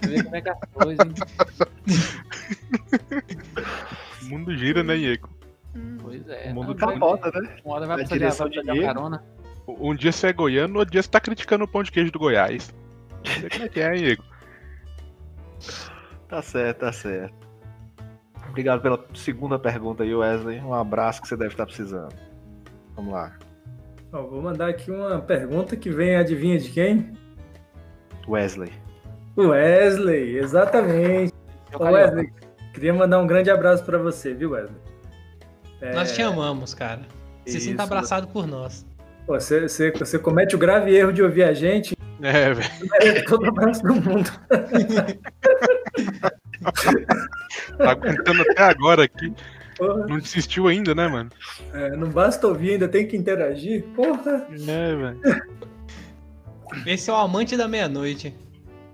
Vê como é que é as coisas, hein? O mundo gira, né, Diego? Pois é. O mundo capota, né? Uma hora vai precisar de carona. Um dia você é goiano, outro dia você tá criticando o pão de queijo do Goiás. Não sei como é que é, Diego. Tá certo, tá certo. Obrigado pela segunda pergunta aí, Wesley. Um abraço que você deve estar precisando. Vamos lá. vou mandar aqui uma pergunta que vem, adivinha de quem? Wesley. Wesley, exatamente. Wesley, queria mandar um grande abraço para você, viu, Wesley? É... Nós te amamos, cara. Você se sinta abraçado por nós. Você, você, você comete o grave erro de ouvir a gente. É, velho. Todo abraço do mundo. tá aguentando até agora aqui. Porra. Não desistiu ainda, né, mano? É, não basta ouvir, ainda tem que interagir. Porra! É, velho. Esse é o amante da meia-noite.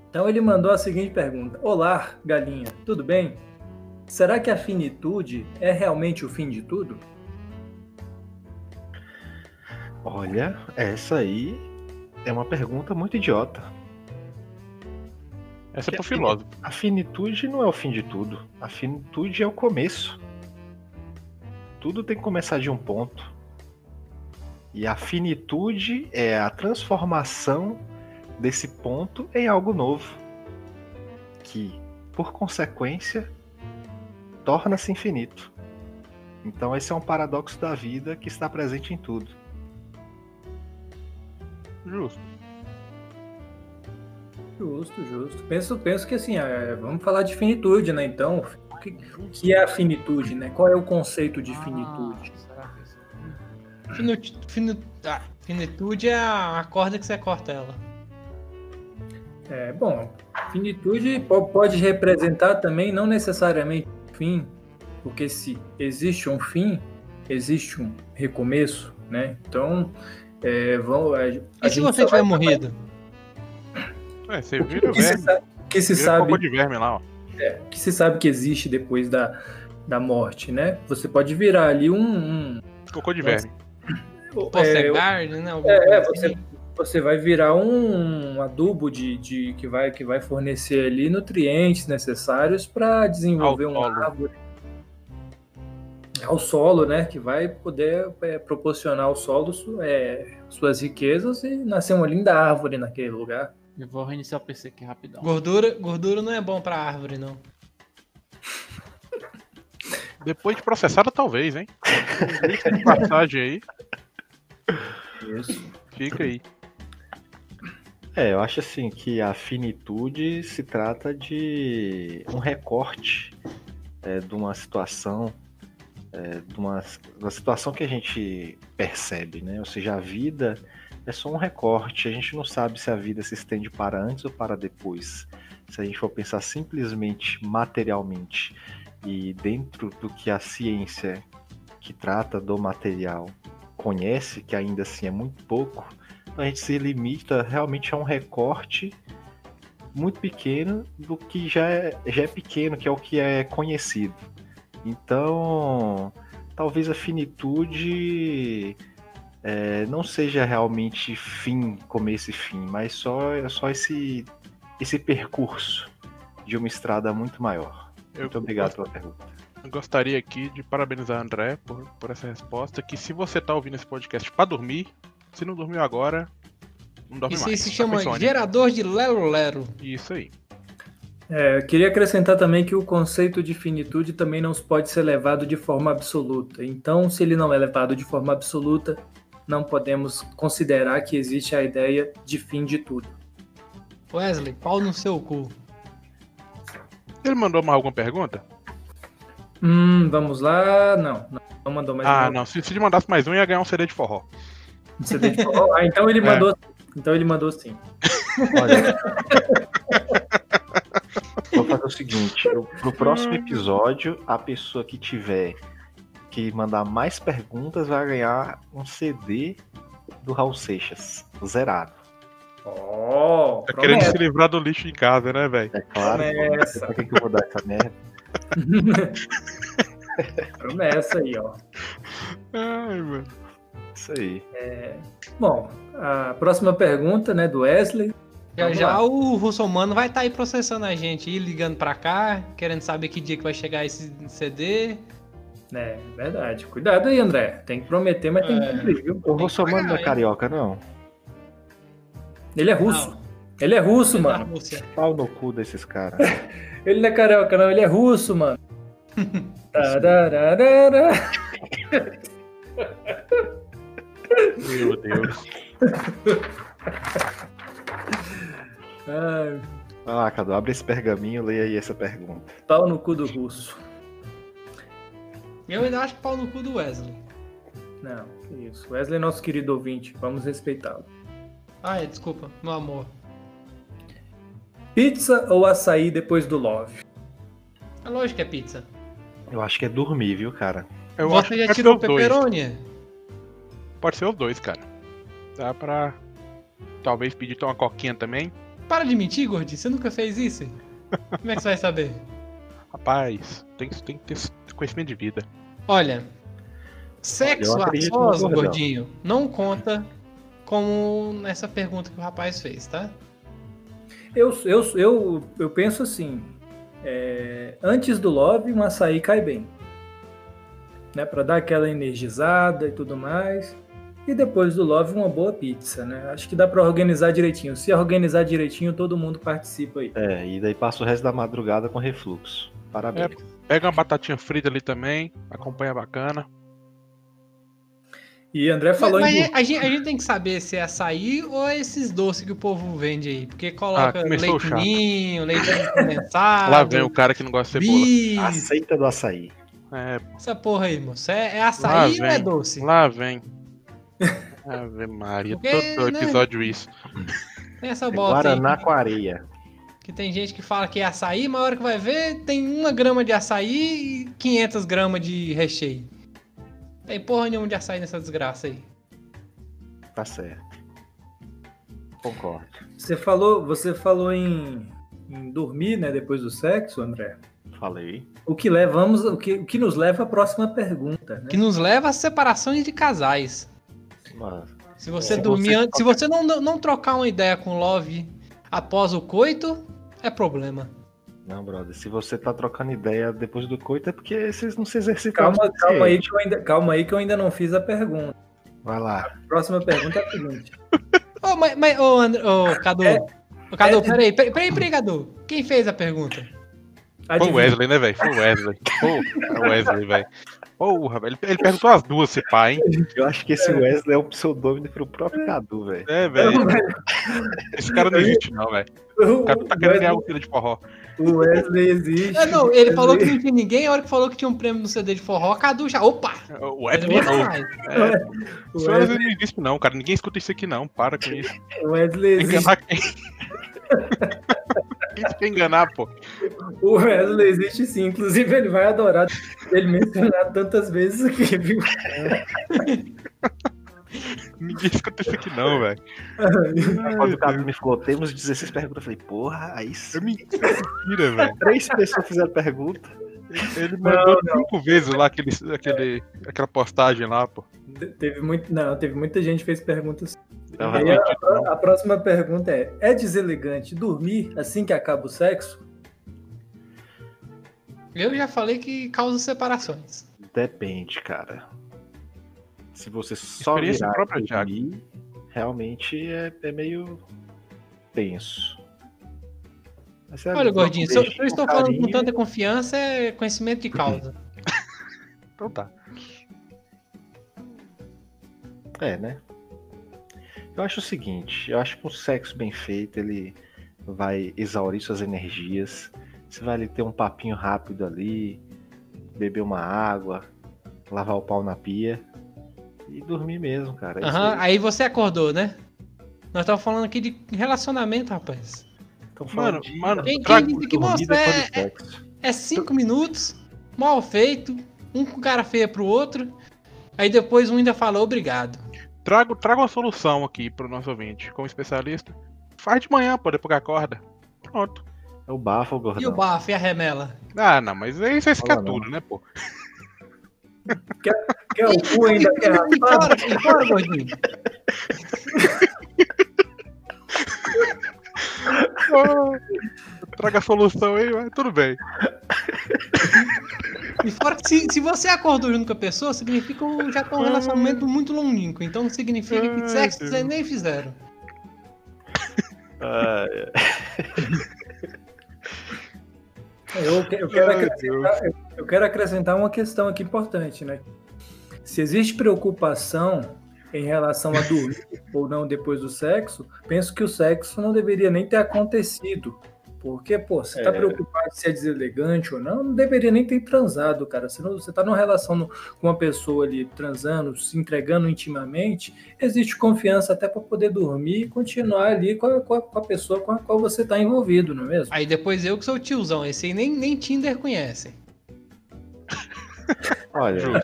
Então ele mandou a seguinte pergunta: Olá, galinha, tudo bem? Será que a finitude é realmente o fim de tudo? Olha, essa aí é uma pergunta muito idiota. Essa é pro filósofo. A finitude não é o fim de tudo. A finitude é o começo. Tudo tem que começar de um ponto. E a finitude é a transformação desse ponto em algo novo. Que, por consequência, torna-se infinito. Então, esse é um paradoxo da vida que está presente em tudo. Justo. Justo, justo. Penso, penso que assim, é, vamos falar de finitude, né? Então, o que, que é a finitude, né? Qual é o conceito de finitude? Ah, finitude, ah, finitude é a corda que você corta ela. É, bom, finitude pode representar também não necessariamente fim, porque se existe um fim, existe um recomeço, né? Então, é, vão, a, a e se você tiver morrido? É, você vira o que, se sabe, que se sabe de verme lá, ó. É, que se sabe que existe depois da, da morte, né? Você pode virar ali um. um Cocô de verme. Postegar, é, né? É, é você, você vai virar um, um adubo de, de, que, vai, que vai fornecer ali nutrientes necessários para desenvolver uma árvore. Ao solo, né? Que vai poder é, proporcionar ao solo é, suas riquezas e nascer uma linda árvore naquele lugar. Eu vou reiniciar o PC aqui rapidão. Gordura, gordura não é bom pra árvore, não. Depois de processada, talvez, hein? de passagem aí. Isso. Fica aí. É, eu acho assim que a finitude se trata de um recorte é, de uma situação é, de, uma, de uma situação que a gente percebe, né? Ou seja, a vida é só um recorte, a gente não sabe se a vida se estende para antes ou para depois. Se a gente for pensar simplesmente materialmente e dentro do que a ciência que trata do material conhece, que ainda assim é muito pouco, a gente se limita realmente a um recorte muito pequeno do que já é, já é pequeno, que é o que é conhecido. Então, talvez a finitude é, não seja realmente fim, começo e fim, mas só, só esse, esse percurso de uma estrada muito maior. Eu muito obrigado gosto- pela pergunta. Eu gostaria aqui de parabenizar a André por, por essa resposta. Que se você tá ouvindo esse podcast pra dormir, se não dormiu agora, não dorme Isso mais. aí se Tá chama insônia. gerador de lero-lero. Isso aí. É, eu queria acrescentar também que o conceito de finitude também não pode ser levado de forma absoluta. Então, se ele não é levado de forma absoluta, não podemos considerar que existe a ideia de fim de tudo. Wesley, pau no seu cu. Ele mandou mais alguma pergunta? Hum, vamos lá. Não, não, mandou mais ah, não. Se, se ele mandasse mais um, ia ganhar um CD de forró. CD de forró? Ah, então ele É. mandou. Então ele mandou sim. Olha, vou fazer o seguinte: eu, pro próximo episódio, a pessoa que tiver que mandar mais perguntas vai ganhar um CD do Raul Seixas, zerado. Ó, Tá querendo se livrar do lixo em casa, né, velho? É claro. Promessa. Pra que, que eu vou dar essa merda? promessa aí, ó. Ai, mano. Isso aí. Bom, a próxima pergunta, né, do Wesley. Já já o Russomano vai estar aí processando a gente, aí, ligando pra cá, querendo saber que dia que vai chegar esse CD. É, verdade. Cuidado aí, André. Tem que prometer, mas tem que É. cumprir, viu? O Russomano não é pagar, hein? carioca, não. Ele é russo. Não. Ele é russo, Da mano. Pau no cu desses caras. Ele não é carioca, não. Ele é russo, mano. Tararara. Meu Deus. Ai, Ah, Cadu, abre esse pergaminho, leia aí essa pergunta. pau no cu do russo. Eu ainda acho que pau no cu do Wesley. Não, que isso. Wesley é nosso querido ouvinte. Vamos respeitá-lo. Ai, desculpa, meu amor. Pizza ou açaí depois do love? É lógico que é pizza. Eu acho que é dormir, viu, cara? Eu acho Você que já pode tirou o ser os dois. pepperoni? Pode ser os dois, cara. Dá pra. Talvez pedir uma coquinha também. Para de mentir, gordinho. Você nunca fez isso? Como é que você vai saber? Rapaz, tem, tem que ter conhecimento de vida. Olha, sexo Eu a acredito no sós, gordão. gordinho, não conta como nessa pergunta que o rapaz fez, tá? Eu, eu, eu, eu penso assim. é, antes do love, um açaí cai bem. Né, para dar aquela energizada e tudo mais. E depois do love, uma boa pizza, né? Acho que dá para organizar direitinho. Se organizar direitinho, todo mundo participa aí. É, e daí passa o resto da madrugada com refluxo. Parabéns. Pega uma batatinha frita ali também, acompanha bacana. E André falou mas em mas a, gente, a gente tem que saber se é açaí ou é esses doces que o povo vende aí. Porque coloca Ah, leite ninho, leite condensado, Lá vem o cara que não gosta de cebola. bis, Aceita do açaí. É, essa porra aí, moço. É, é açaí Lá ou é doce? lá vem. Ave Maria, Porque, todo né? episódio isso. Tem essa É bota aí. Guaraná que- com areia. Que tem gente que fala que é açaí, mas a hora que vai ver, tem uma grama de açaí e 500 gramas de recheio. Tem porra nenhuma de açaí nessa desgraça aí. Tá certo. Concordo. Você falou, você falou em, em dormir, né, depois do sexo, André. Falei. O que levamos, o que, o que nos leva à próxima pergunta, né? Que nos leva às separações de casais. Mas, Se você Se dormir você- se você não, não trocar uma ideia com o Love após o coito, é problema. não, brother. Se você tá trocando ideia depois do coito, é porque vocês não se exercitaram. Calma, calma aí que eu ainda, calma aí que eu ainda não fiz a pergunta. Vai lá. A próxima pergunta é a seguinte. Ô, mas, mas, ô, André, ô, Cadu. É- ô, Cadu, é- peraí, peraí, peraí, peraí, Cadu. Quem fez a pergunta? Foi o Adivinha. Wesley, né, velho? Foi o Wesley. É o Wesley, velho. Porra, velho. Ele, ele perguntou as duas, se pá, hein? Eu acho que esse Wesley é um pseudônimo pro próprio Cadu, velho. É, velho. Esse cara não existe, não, velho. O- O cara tá o querendo ganhar um filho de forró. O Wesley existe. É, não, ele falou que não tinha ninguém, a hora que falou que tinha um prêmio no CD de forró, Cadu já. Opa! O Wesley não. mais. É, O Wesley, não existe, não, cara. Ninguém escuta isso aqui, não. Para com isso. o Wesley Tem que existe. enganar quem? Quem se quer enganar, pô? O Wesley existe sim. Inclusive, ele vai adorar ele mencionado tantas vezes aqui, viu? Ninguém escuta isso aqui, não, velho. Quando o Cadu me falou, temos 16 perguntas, eu falei, porra, aí É sim. mentira, velho. Três pessoas fizeram pergunta. Ele mandou cinco vezes lá aquele, aquele, aquela postagem lá, pô. Te- Teve muito, não, teve muita gente que fez perguntas. E aí, a, a próxima pergunta é: é deselegante dormir assim que acaba o sexo? Eu já falei que causa separações. Depende, cara. Se você só virar própria, dormir, realmente é, é meio tenso. Mas é Olha, gordinho, se eu, eu estou com falando com carinho, tanta confiança, é conhecimento de causa. Então tá. É, né? Eu acho o seguinte, eu acho que um sexo bem feito, ele vai exaurir suas energias. Você vai ali ter um papinho rápido ali, beber uma água, lavar o pau na pia e dormir mesmo, cara. É Aham, aí. aí você acordou, né? Nós estamos falando aqui de relacionamento, rapaz. Então, falando Mano, de mano, Quem- quem- que moça depois do é- sexo. É cinco minutos, mal feito, um com cara feia pro outro. Aí depois um ainda fala obrigado. trago, trago uma solução aqui pro nosso ouvinte, como especialista. Faz de manhã, pô, depois que acorda. Pronto. É o bafo, E o gordão. bafo e a remela? Ah, não, mas aí você fica tudo, né, pô? Quer o cu ainda quer e fora, gordinho. Traga a solução aí, mas tudo bem. E fora que se, se você acordou junto com a pessoa, significa que já tá um relacionamento muito longínquo. Então significa que sexo vocês nem fizeram. Ah, Eu, eu quero acrescentar, eu quero acrescentar uma questão aqui importante, né? Se existe preocupação em relação a dormir ou não depois do sexo, penso que o sexo não deveria nem ter acontecido. Porque, pô, você tá É. preocupado se é deselegante ou não, não deveria nem ter transado, cara. Se não- você tá numa relação no- com uma pessoa ali transando, se entregando intimamente, existe confiança até para poder dormir e continuar ali com a, com a- com a pessoa com a qual você tá envolvido, não é mesmo? Aí depois eu que sou o tiozão, esse aí nem, nem Tinder conhece. olha,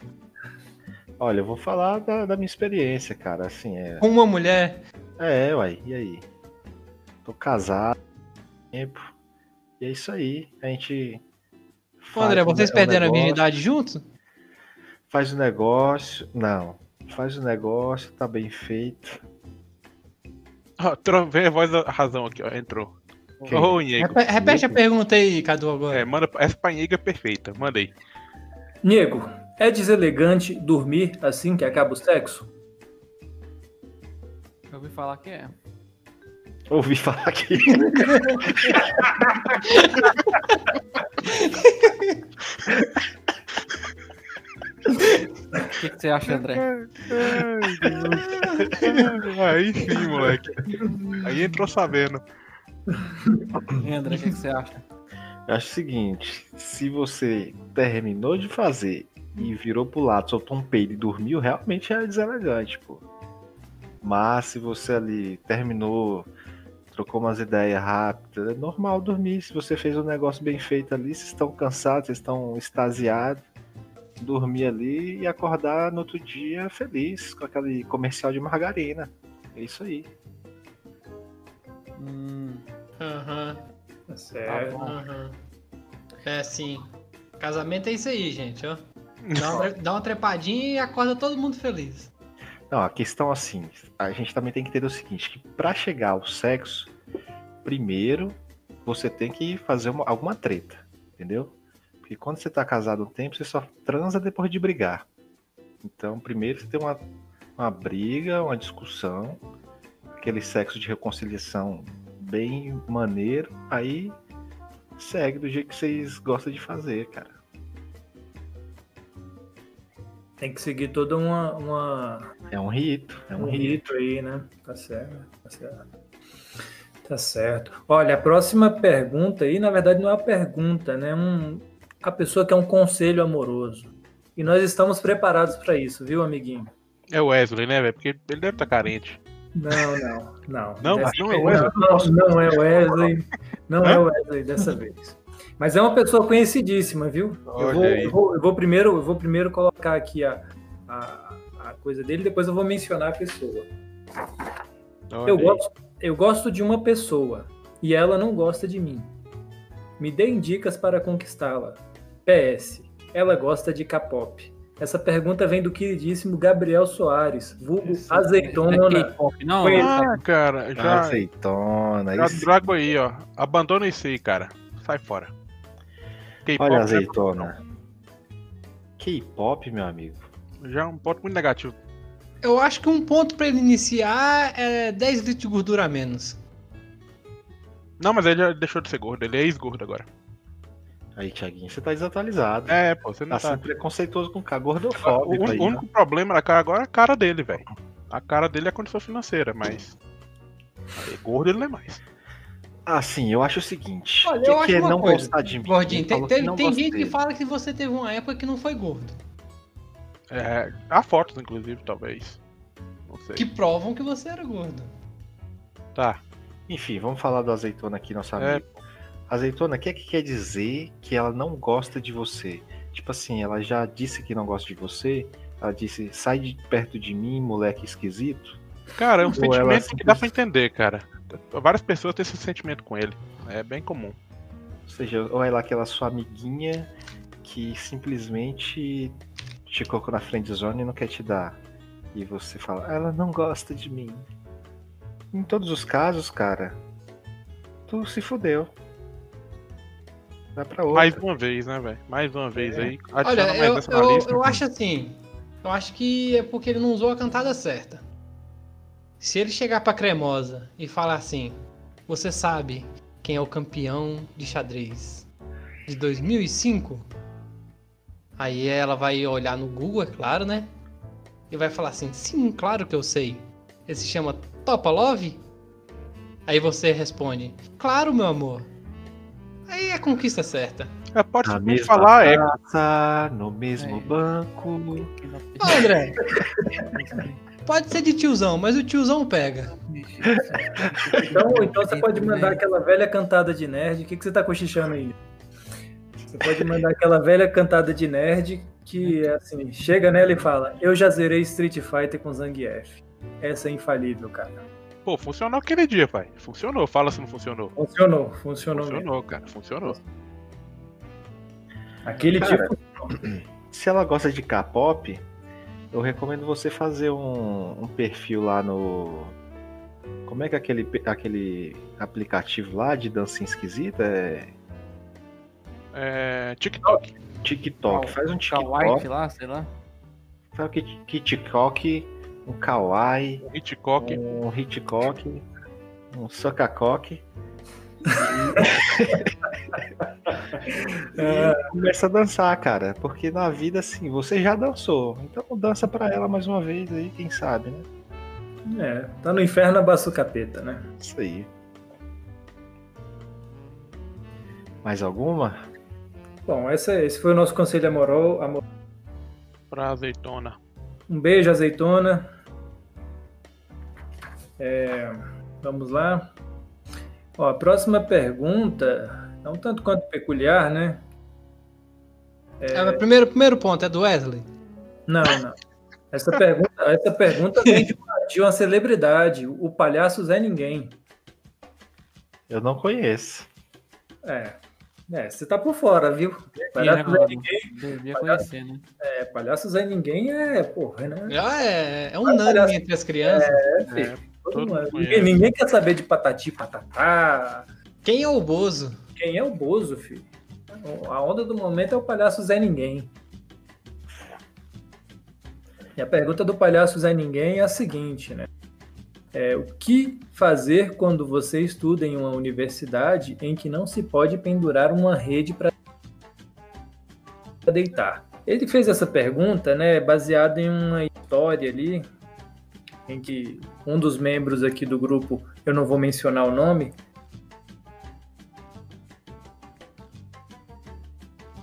olha, eu vou falar da, da minha experiência, cara. Assim, é. Com uma mulher. É, uai, e aí? Tô casado, tempo. E é isso aí. A gente. Ô, André, vocês o perderam a negócio, virgindade juntos? Faz o negócio. Não. Faz o negócio, tá bem feito. Ó, tro- vem a voz da razão aqui, ó. Entrou. Ô. Repe- repete a pergunta aí, Cadu, agora. É, manda essa panhiga é perfeita. Manda aí. Nego, é deselegante dormir assim que acaba o sexo? Eu ouvi falar que é. Ouvi falar aqui. O que, que você acha, André? Aí sim, moleque. Aí entrou sabendo. E André, o que, que você acha? Eu acho o seguinte: se você terminou de fazer e virou pro lado, soltou um peido e dormiu, realmente é deselegante, pô. Mas se você ali terminou, trocou umas ideias rápidas, é normal dormir. Se você fez um negócio bem feito ali, vocês estão cansados, vocês estão extasiados, dormir ali e acordar no outro dia feliz com aquele comercial de margarina. É isso aí. Hum, Aham, Tá certo. aham. É assim. Casamento é isso aí, gente, ó. Dá uma, dá uma trepadinha e acorda todo mundo feliz. Não, a questão assim, a gente também tem que entender o seguinte, que para chegar ao sexo, primeiro você tem que fazer uma- alguma treta, entendeu? Porque quando você tá casado um tempo, você só transa depois de brigar. Então, primeiro você tem uma, uma briga, uma discussão, aquele sexo de reconciliação bem maneiro, aí segue do jeito que vocês gostam de fazer, cara. Tem que seguir toda uma, uma- É um rito, é um, um rito. rito aí, né? Tá certo, tá certo. Tá certo. Olha, a próxima pergunta aí, na verdade, não é uma pergunta, né? Um, a pessoa quer um conselho amoroso. E nós estamos preparados para isso, viu, amiguinho? É o Wesley, né, velho? Porque ele deve estar tá carente. Não, não, não. Não, dessa não é o Wesley. Não, não é o Wesley. Não é o Wesley dessa vez. Mas é uma pessoa conhecidíssima, viu? Eu vou, eu vou, eu vou, primeiro, eu vou primeiro colocar aqui a, a, a coisa dele, depois eu vou mencionar a pessoa. eu gosto, eu gosto de uma pessoa e ela não gosta de mim. Me deem dicas para conquistá-la. PS. Ela gosta de K-pop. Essa pergunta vem do queridíssimo Gabriel Soares, vulgo azeitona. É não, ah, cara, já. Azeitona. Já trago aí, ó. Abandona isso aí, cara. Sai fora. Olha, azeitona. K-pop, meu amigo. Já é um ponto muito negativo. Eu acho que um ponto para ele iniciar é 10 litros de gordura a menos. Não, mas ele já deixou de ser gordo, ele é ex-gordo agora. Aí, Thiaguinho, você tá desatualizado. É, pô, você não tá. tá... preconceituoso com cara gordofóbico. O, aí, o único né? problema da cara agora é a cara dele, velho. A cara dele é a condição financeira, mas. Aí, gordo ele não é mais. Ah, sim, eu acho o seguinte. Olha, que eu acho é não coisa, gostar de mim. Gordinho, tem, tem, tem gente que fala que você teve uma época que não foi gordo. É, há fotos, inclusive, talvez. Não sei. Que provam que você era gordo. Tá. Enfim, vamos falar do azeitona aqui, nosso é. amigo. É... Azeitona, o que é que quer dizer que ela não gosta de você? Tipo assim, ela já disse que não gosta de você, ela disse, sai de perto de mim, moleque esquisito. Cara, é um Ou sentimento que dá pra entender, cara. Várias pessoas têm esse sentimento com ele. É bem comum. Ou seja, ou ela é aquela sua amiguinha que simplesmente te colocou na friend zone e não quer te dar. E você fala, ela não gosta de mim. Em todos os casos, cara, tu se fudeu. Vai pra outra. Mais uma vez, né, velho? Mais uma vez é. aí. Olha, mais eu, eu, lista, eu acho assim. Eu acho que é porque ele não usou a cantada certa. Se ele chegar pra cremosa e falar assim: Você sabe quem é o campeão de xadrez de 2005? Aí ela vai olhar no Google, é claro, né? E vai falar assim: Sim, claro que eu sei. Ele se chama Topalov? Aí você responde: Claro, meu amor. Aí é a conquista certa. É, pode falar, é. No mesmo é. banco. Ô, André. pode ser de tiozão, mas o tiozão pega. Então, então você pode mandar aquela velha cantada de nerd. O que, que você tá cochichando aí? Você pode mandar aquela velha cantada de nerd que, assim, chega nela e fala: Eu já zerei Street Fighter com Zangief. Essa é infalível, cara. Pô, funcionou aquele dia, pai. Funcionou. Fala se não funcionou. Funcionou, funcionou. Funcionou, mesmo. cara. Funcionou. Aquele cara, dia. Se ela gosta de K-pop, eu recomendo você fazer um, um, perfil lá no. Como é que é aquele, aquele aplicativo lá de dancinha esquisita? É. É. TikTok. TikTok. Faz um TikTok. lá, sei lá. Faz o TikTok um Kawaii, um Hitchcock, um Hitchcock, um Socacock. E começa a dançar, cara, porque na vida assim, você já dançou, então dança para ela mais uma vez aí, quem sabe, né? É, tá no inferno abaixo o capeta, né? Isso aí. Mais alguma? Bom, esse, esse foi o nosso conselho amoroso. Amor... Pra azeitona. Um beijo, azeitona. É, vamos lá. Ó, a próxima pergunta é um tanto quanto peculiar, né? É... É, primeiro, primeiro ponto é do Wesley? Não, não. Essa pergunta, essa pergunta vem de uma, de uma celebridade, o palhaço Zé Ninguém. Eu não conheço. É, é, você tá por fora, viu? Palhaço né, Zé Ninguém. Devia conhecer, né? É, Palhaço Zé Ninguém é, porra, né? Ah, é, é unânime entre as crianças. É, filho. É. Ninguém, ninguém, quer saber de patati patatá. Quem é o Bozo? Quem é o Bozo, filho? A onda do momento é o palhaço Zé Ninguém. E a pergunta do palhaço Zé Ninguém é a seguinte, né? É, o que fazer quando você estuda em uma universidade em que não se pode pendurar uma rede para deitar? Ele fez essa pergunta, né, baseado em uma história ali em que um dos membros aqui do grupo, eu não vou mencionar o nome,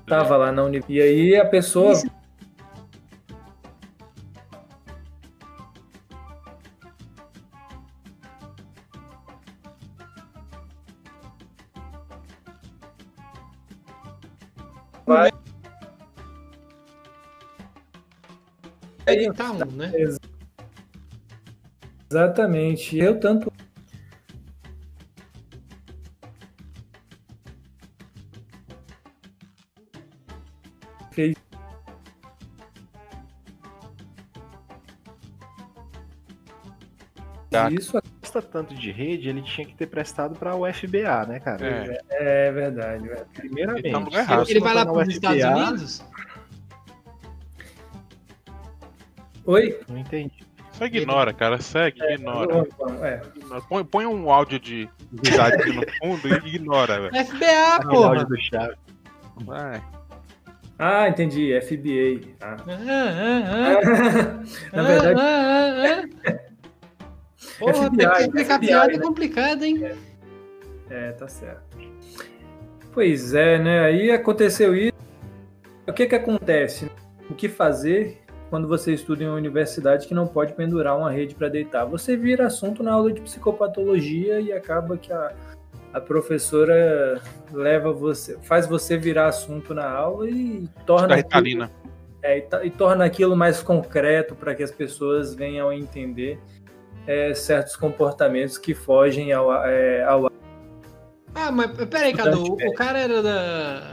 tava lá na universidade. E aí a pessoa. Isso. Vai. É, tá um, né? Exatamente. Eu tanto fez isso gosta tanto de rede, ele tinha que ter prestado para o FBA, né, cara? É, é verdade. Primeiramente. Ele, tá ele vai lá para os Estados Unidos? Oi? Não entendi. Só ignora, cara. Segue, é, ignora. É. Põe, põe um áudio de idade no fundo e ignora, velho. FBA, porra. áudio do Chave. Vai. Ah, entendi. FBA. Ah. Ah, ah, Na verdade. Porra, FBI, tem que explicar piada é complicada, hein? É. é, tá certo. Pois é, né? Aí aconteceu isso. O que que acontece? O que fazer quando você estuda em uma universidade que não pode pendurar uma rede para deitar? Você vira assunto na aula de psicopatologia e acaba que a, a professora leva você, faz você virar assunto na aula e torna aquilo, é, e, e torna aquilo mais concreto para que as pessoas venham a entender é, certos comportamentos que fogem ao, é, ao. Ah, mas peraí, Cadu, o cara era da.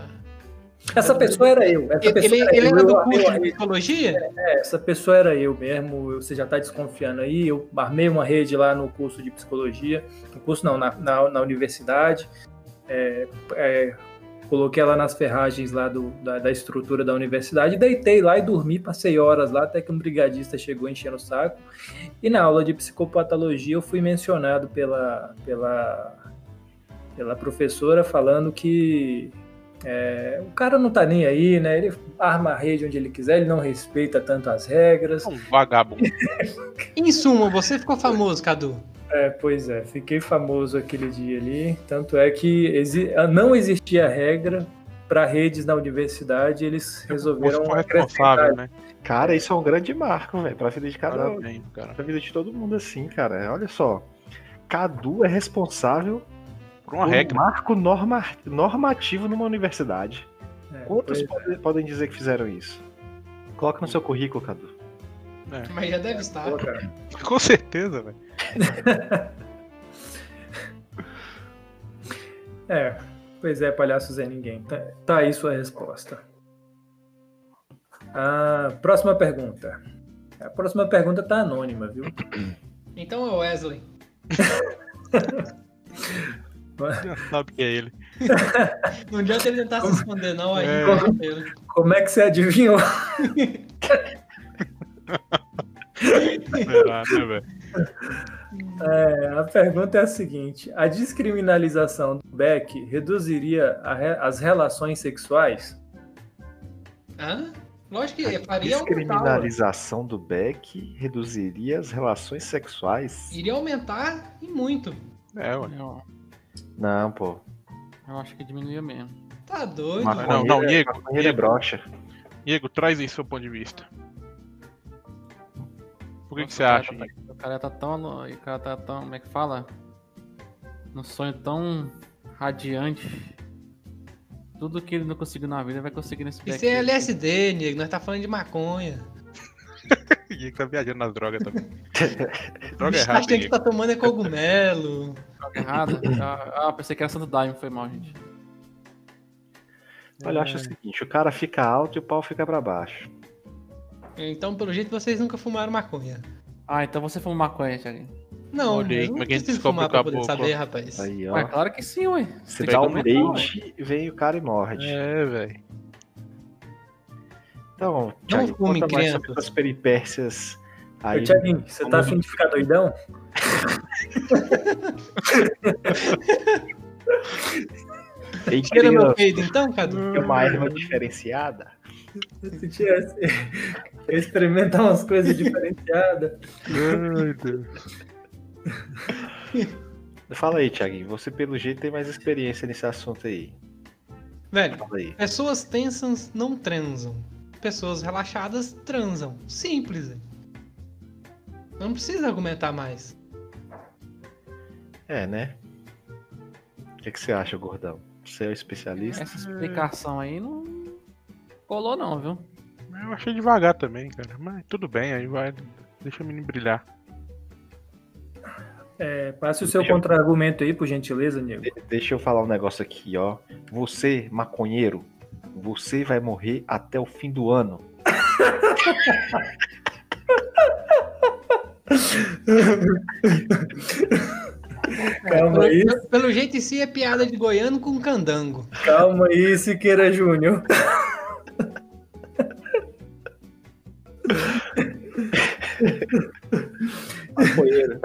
Essa pessoa era eu. Essa ele, era, ele eu, era do curso de psicologia? É, essa pessoa era eu mesmo. Você já está desconfiando aí. Eu armei uma rede lá no curso de psicologia. No curso não, na, na, na universidade. É, é, coloquei ela nas ferragens lá do, da, da, estrutura da universidade, deitei lá e dormi, passei horas lá, até que um brigadista chegou enchendo o saco. E na aula de psicopatologia eu fui mencionado pela, pela, pela professora falando que é, o cara não tá nem aí, né? Ele arma a rede onde ele quiser, ele não respeita tanto as regras. Um vagabundo. em suma, você ficou famoso, Cadu. É, pois é, fiquei famoso aquele dia ali. Tanto é que exi não existia regra para redes na universidade, eles resolveram responsável, né? Cara, isso é um grande marco, velho, para vida de cada, Parabéns, cara. pra vida de todo mundo assim, cara. Olha só, Cadu é responsável por uma por regra, um marco norma normativo numa universidade. É, Quantos pode, é. podem dizer que fizeram isso? Coloca no seu currículo, Cadu. É. Mas já deve estar. Pô, Com certeza, velho. é, pois é, palhaço Zé Ninguém. Tá, tá aí sua resposta. A próxima pergunta. A próxima pergunta tá anônima, viu? Então é o Wesley. Já sabe que é ele. Não adianta ele tentar se esconder, não. Aí é. como, como é que você adivinhou? Será, né, velho? É, a pergunta é a seguinte: a descriminalização do Beck reduziria re, as relações sexuais? Hã? Lógico que faria A descriminalização do Beck reduziria as relações sexuais? Iria aumentar e muito. É, ué. Não, pô. Eu acho que diminuía mesmo. Tá doido. não, não, Diego. Diego, é brocha. Diego, traz aí seu ponto de vista. Por que, que você acha? Tá, o cara tá tão. O cara tá tão. Como é que fala? Num sonho tão radiante. Tudo que ele não conseguiu na vida vai conseguir nesse Isso é LSD, nego. Nós tá falando de maconha. E tá viajando nas drogas também. Droga errada. Acho que tá tomando é cogumelo. Droga errada? Ah, ah, pensei que era Santo Daime, foi mal, gente. Olha, eu acho o seguinte: o cara fica alto e o pau fica pra baixo. Então, pelo jeito, vocês nunca fumaram maconha. Ah, então você fuma maconha, Thiago. Não, Olhei, não como é que a gente descobre fumar pra poder saber, rapaz. Aí, ó. Ué, claro que sim, ué. Você dá um bait, vem o cara e morde. É, velho. Então, Thiago, conta mais sobre as peripécias aí. Ô, Thiaguinho, você tá afim de ficar doidão? Tira meu peito então, Cadu? É uma erva diferenciada. Se tivesse, experimentar umas coisas diferenciadas. Ai, Deus. Fala aí, Thiaguinho. Você, pelo jeito, tem mais experiência nesse assunto aí. Velho, aí. pessoas tensas não transam. Pessoas relaxadas transam. Simples. Não precisa argumentar mais. É, né? O que, que você acha, gordão? Você é o especialista? Essa explicação aí não colou não, viu? Eu achei devagar também, cara. Mas tudo bem, aí vai. Deixa o menino brilhar. É, passe o seu contra-argumento aí, por gentileza, Nego. De- Deixa eu falar um negócio aqui, ó. Você, maconheiro, você vai morrer até o fim do ano. Calma aí, Pelo, pelo jeito, em si é piada de goiano com candango. calma aí, Siqueira Júnior. Maconheiro.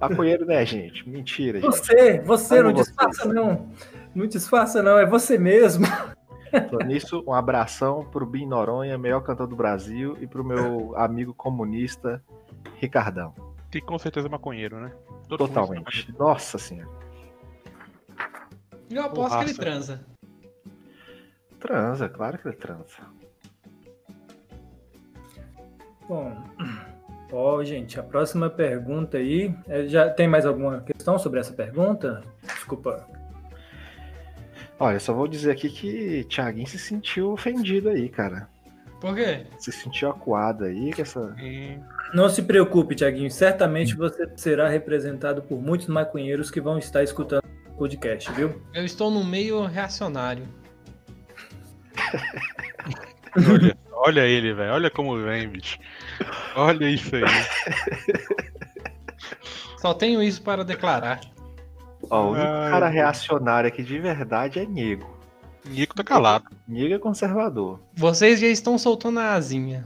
maconheiro, né, gente? Mentira, gente. Você, você, não disfarça não. Não disfarça não, é você mesmo. Falando nisso, um abração pro Bin Noronha, melhor cantor do Brasil, e pro meu amigo comunista, Ricardão. Que com certeza é maconheiro, né? Todo Totalmente. Nossa senhora. Eu aposto que ele transa. Transa, claro que ele transa. Bom, ó, gente, a próxima pergunta aí. é, já tem mais alguma questão sobre essa pergunta? Desculpa. Olha, só vou dizer aqui que Thiaguinho se sentiu ofendido aí, cara. Por quê? Se sentiu acuado aí com essa. E Não se preocupe, Tiaguinho. Certamente você será representado por muitos maconheiros que vão estar escutando o podcast, viu? Eu estou no meio reacionário. olha, olha ele, velho. Olha como vem, bicho. Olha isso aí. Só tenho isso para declarar. Ó, o único Ai, cara reacionário aqui de verdade é Nego. Nico tá calado. Nego é conservador. Vocês já estão soltando a asinha.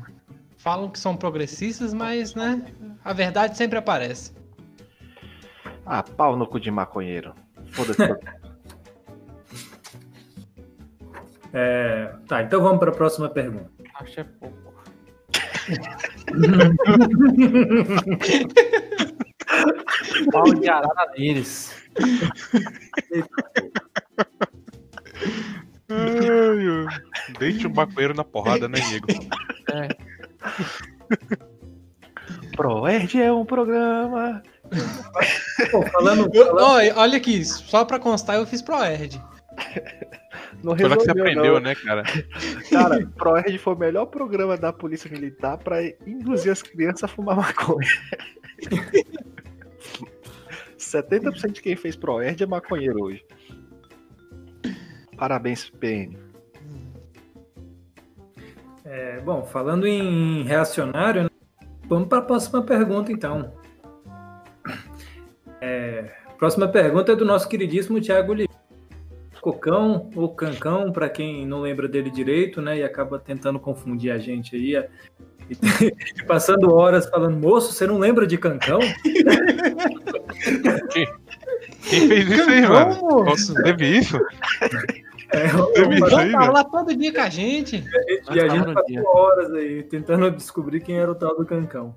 Falam que são progressistas, mas, né? A verdade sempre aparece. Ah, pau no cu de maconheiro. Foda-se. É, tá, então vamos para a próxima pergunta. Acho que é pouco. Pau de arara deles. Deixa o maconheiro na porrada, né, Nico? É, Proerd é um programa. Pô, falando, Eu- falando- olha aqui, só pra constar, eu fiz Proerd. Não Foi lá que você resolveu, aprendeu, não. né, cara? Cara, Proerd foi o melhor programa da Polícia Militar pra induzir as crianças a fumar maconha. 70% de quem fez Proerd é maconheiro hoje. Parabéns, PM. é, bom, falando em reacionário, né, vamos para a próxima pergunta, então. É, próxima pergunta é do nosso queridíssimo Thiago Oliveira. Cocão ou Cancão, para quem não lembra dele direito, né, e acaba tentando confundir a gente aí, e, e passando horas falando, moço, você não lembra de Cancão? Quem fez isso aí, mano? moço. Teve isso? É, Teve isso aí, velho? lá todo dia com a gente. e a Nós gente passou dia. horas aí tentando descobrir quem era o tal do Cancão.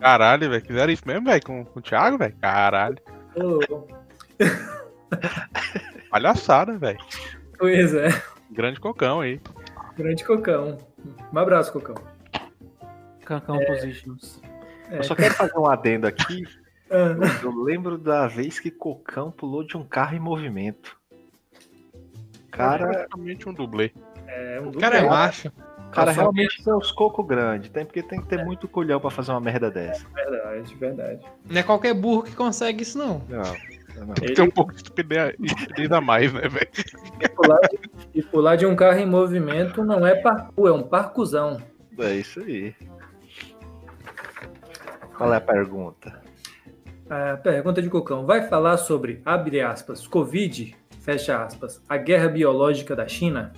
Caralho, velho. Fizeram isso mesmo, velho? Com, com o Thiago, velho? Caralho. Palhaçada, velho. pois é, Grande cocão aí. grande Cocão. Um abraço, Cocão. Cancão Positions. É, Eu só quero fazer um adendo aqui. ah, Eu lembro da vez que Cocão pulou de um carro em movimento. É Cara, praticamente um dublê. é um O cara é macho. cara realmente tem os cocos grandes. Tem porque tem que ter muito culhão pra fazer uma merda dessa. Verdade, verdade. Não é qualquer burro que consegue isso, não. Não, Tem um pouco de estupidez, a mais, né, velho? E pular, de, e pular de um carro em movimento não é parkour, é um parcuzão. É isso aí. Qual é a pergunta? A pergunta de Cocão vai falar sobre, abre aspas, Covid, fecha aspas, a guerra biológica da China?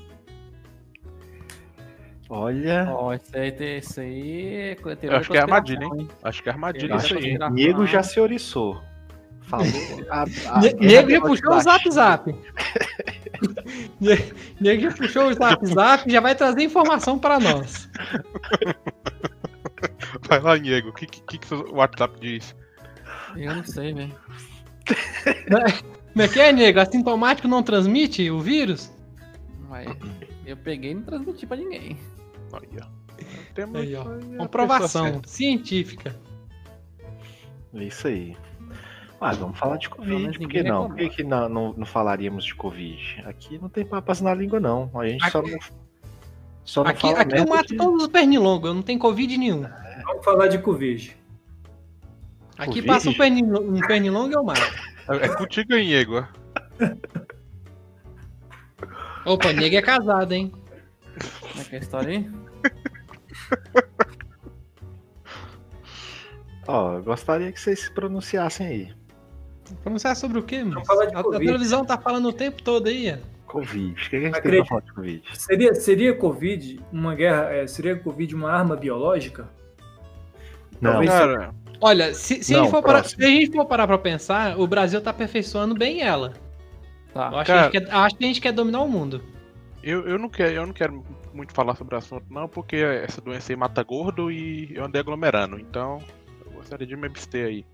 Olha, Ó, isso aí, tem- isso aí é acho que é armadilha, hein? Acho que é armadilha isso acho aí. que- Nego já se oriçou. Falou. a- a Ne- guerra Nego já puxou o zap zap. Ne- Nego já puxou o WhatsApp e já vai trazer informação pra nós. Vai lá, Diego. O que, que, que o WhatsApp diz? Eu não sei, velho. Como é que é, nego? Assintomático não transmite o vírus? Ué, eu peguei e não transmiti pra ninguém. Aí, ó. Temos Aí, ó. Comprovação científica. É isso aí. Ah, vamos falar de Covid, por que não? Por que, que não, não, não falaríamos de Covid? Aqui não tem papas na língua, não. A gente só Aqui- não. Só não Aqui, fala aqui eu mato de- todos os pernilongos, eu não tenho Covid nenhum. Vamos falar de Covid. Aqui Covid? passa um pernilongo, um pernilongo e eu mato. É, é contigo Diego. ó. Opa, nego é casado, hein? Como é que é a história aí? Ó, eu gostaria que vocês se pronunciassem aí. Pronunciar sobre o quê, mano? A, a televisão tá falando o tempo todo aí, ó. Covid. O que, a gente tem Acredito. pra falar de Covid? Seria, seria Covid uma guerra? é, seria Covid uma arma biológica? Não, Talvez- Cara, Olha, se, se a, Não, gente for parar, se a gente for parar pra pensar, o Brasil tá aperfeiçoando bem ela. Eu Tá. acho, Cara- que a gente quer, acho que a gente quer dominar o mundo. eu, eu, não quero, eu não quero muito falar sobre o assunto, não, porque essa doença aí mata gordo e eu andei aglomerando. Então, eu gostaria de me abster aí.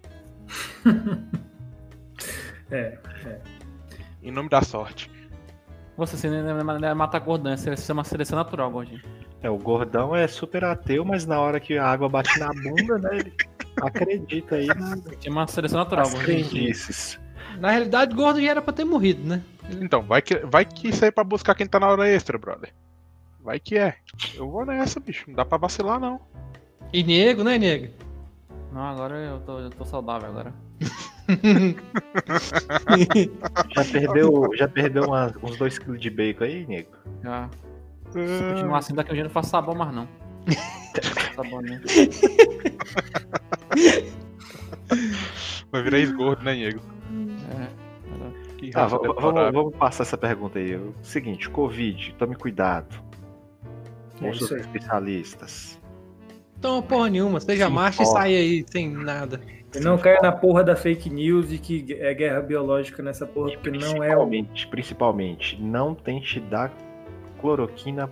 É. Em nome da sorte. Você se não é mata gordão, você chama seleção natural, gordinho. É, o gordão é super ateu, mas na hora que a água bate na bunda, né, ele acredita aí nas, Chama seleção natural, gordinho. Na realidade, gordo já era pra ter morrido, né? Então, vai que, vai que isso aí é pra buscar quem tá na hora extra, brother. Vai que é. Eu vou nessa, bicho. Não dá pra vacilar, não. E nego, né, nego? Não, agora eu tô, eu tô saudável agora. Já perdeu, já perdeu uma- uns 2kg de bacon aí, nego? Já. Se continuar assim, daqui a um dia eu não faço sabão mais não. sabão, né? Vai virar esgordo, né, Diego? É. Que Tá, vamos, vamos passar essa pergunta aí. O seguinte, Covid, tome cuidado. É Ouça os isso aí. especialistas. Então, porra nenhuma, seja Se macho e importa. sai aí sem nada. E não caia na porra da fake news de que é guerra biológica nessa porra, porque não é. Principalmente, principalmente, não tente dar cloroquina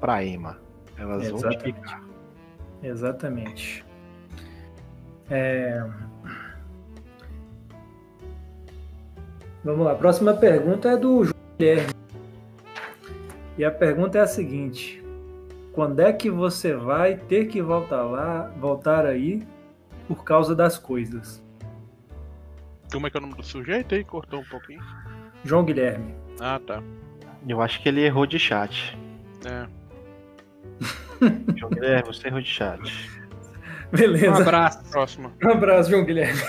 pra Ema. Elas vão te Exatamente. picar. Exatamente. É, Vamos lá, a próxima pergunta é do João Guilherme. E a pergunta é a seguinte: quando é que você vai ter que voltar lá, voltar aí por causa das coisas? Como é que é o nome do sujeito aí? Cortou um pouquinho. João Guilherme. Ah, tá. Eu acho que ele errou de chat. É. João Guilherme, você errou de chat. Um Beleza. abraço. Próxima. Um abraço, João Guilherme.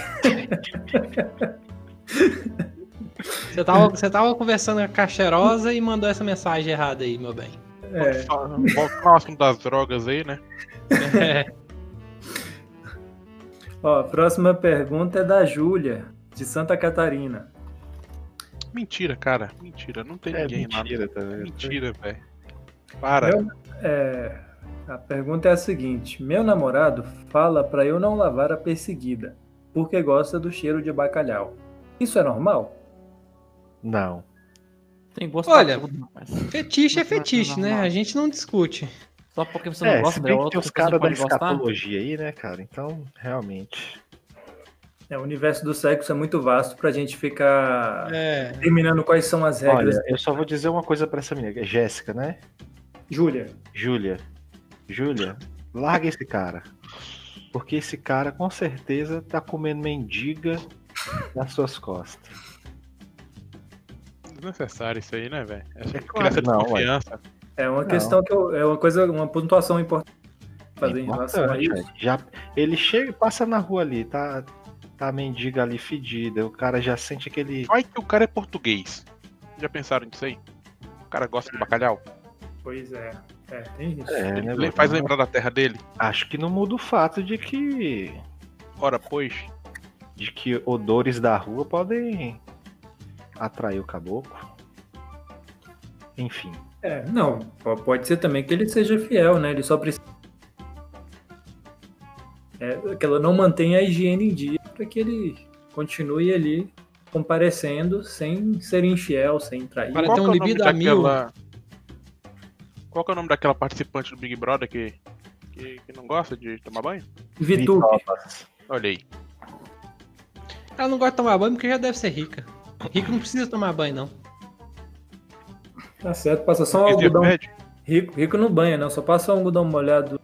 Você tava, você tava conversando com a Cacherosa e mandou essa mensagem errada aí, meu bem. É, assunto das drogas aí, né? É. ó, a próxima pergunta é da Júlia, de Santa Catarina. Mentira, cara. Mentira. Não tem É ninguém lá. mentira, tá vendo? Mentira, velho. Para. Meu- É, a pergunta é a seguinte: meu namorado fala pra eu não lavar a perseguida, porque gosta do cheiro de bacalhau. Isso é normal? Não. Tem gosto Olha, tudo, rapaz. Fetiche é não, fetiche, né? A gente não discute. Só porque você não É, gosta outra, tem os caras da gostar. escatologia aí, né, cara? Então, realmente. É, o universo do sexo é muito vasto pra gente ficar É. determinando quais são as regras. Olha, eu só vou dizer uma coisa pra essa menina. é Jéssica, né? Júlia, Júlia. Júlia, larga esse cara. Porque esse cara com certeza tá comendo mendiga nas suas costas. Desnecessário isso aí, né, velho? Essa É claro, criança de não, ué. É uma Não. questão que eu, é uma coisa, uma pontuação importante fazer É em relação a importante, isso. Já, ele chega, passa na rua ali, tá, tá a mendiga ali fedida, o cara já sente aquele. Vai que o cara é português. Já pensaram nisso aí? O cara gosta de bacalhau? Pois é, é, tem isso. É, né, Ele faz lembrar da terra dele? Acho que não muda o fato de que. Ora, pois. de que odores da rua podem atrair o caboclo. Enfim. É, não, po- pode ser também que ele seja fiel, né? Ele só precisa. É, que ela não mantenha a higiene em dia para que ele continue ali comparecendo sem ser infiel, sem trair. Para Qual ter que um é o nome libido a mil. daquela- Qual que é o nome daquela participante do Big Brother que, que, que não gosta de tomar banho? Vitu. Olha aí. Ela não gosta de tomar banho porque já deve ser rica. Rico não precisa tomar banho, não. Tá certo, passa só um algodão. Rico, rico não banha, não. Só passa um algodão molhado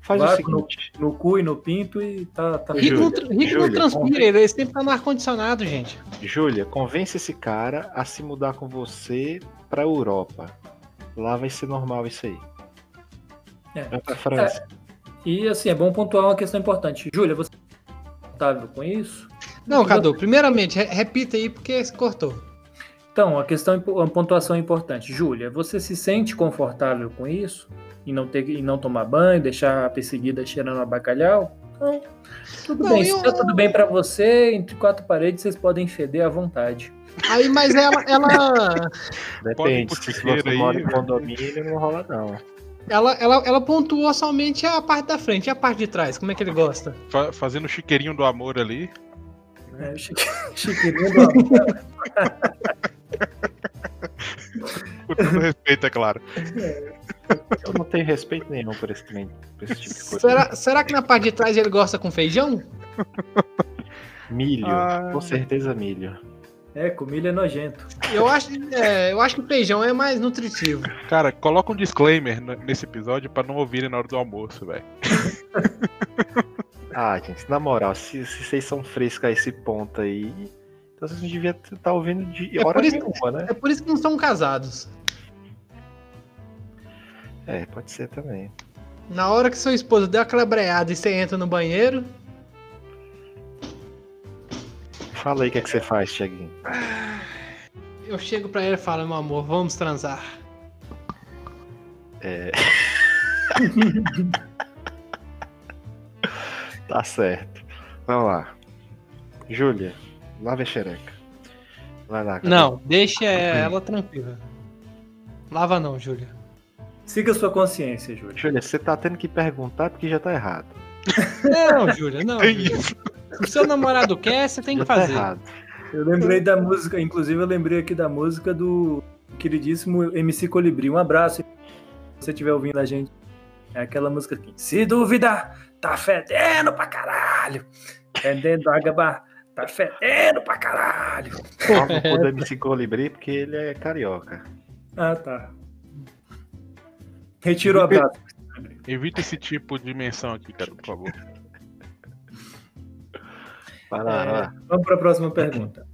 Faz o Vai no, seguinte. no cu e no pinto e tá, tá Rico, não, Júlia, rico não Júlia, transpira, ele sempre tá no ar-condicionado, gente. Júlia, convence esse cara a se mudar com você pra Europa. Lá vai ser normal isso aí. É. Vai pra França. E assim, é bom pontuar uma questão importante. Júlia, você é confortável com isso? Não, Cadu, primeiramente, re- repita aí porque se cortou. Então, a questão, uma pontuação importante. Júlia, você se sente confortável com isso? E não, ter, e não tomar banho, deixar a perseguida cheirando a bacalhau? Então, tudo Não, bem. eu- Se tá tudo bem pra você, entre quatro paredes, vocês podem feder à vontade. Aí, mas ela, ela, Depende, se você aí, mora em condomínio, não rola não. ela, ela, ela pontuou somente a parte da frente e a parte de trás. Como é que ele gosta? Fa- fazendo o chiqueirinho do amor ali. É, chique- chiqueirinho do amor. Com todo respeito, é claro. Eu não tenho respeito nenhum por esse, por esse tipo de coisa. Será, será que na parte de trás ele gosta com feijão? Milho, Ah. com certeza milho. É, comida é nojento. Eu acho, é, eu acho que feijão é mais nutritivo. Cara, coloca um disclaimer nesse episódio pra não ouvirem na hora do almoço, velho. Ah, gente, na moral, se, se vocês são frescos a esse ponto aí, então vocês não deviam estar ouvindo de É hora nenhuma, né? É por isso que não são casados. É, pode ser também. Na hora que seu esposo deu aquela breada e você entra no banheiro, Fala aí o que, é que você faz, Thiaguinho. eu chego pra ele e falo, meu amor, vamos transar. Tá certo. Vamos lá. Júlia, lava a xereca. Vai lá. Cadu. Não, deixa ela tranquila. Lava não, Júlia. Siga sua consciência, Júlia. Júlia, você tá tendo que perguntar porque já tá errado. Não, Júlia, não. Júlia. o seu namorado quer, você tem já que tá fazer. errado. Eu lembrei da música, inclusive eu lembrei aqui da música do queridíssimo MC Colibri. Um abraço se você estiver ouvindo a gente. É aquela música aqui. Se duvidar, tá fedendo pra caralho. Fedendo água, tá fedendo pra caralho. Só não pôr do MC Colibri porque ele é carioca. Ah, tá. Retiro o abraço. Evita esse tipo de menção aqui, cara, por favor. Vai lá, vai É, vamos para a próxima pergunta.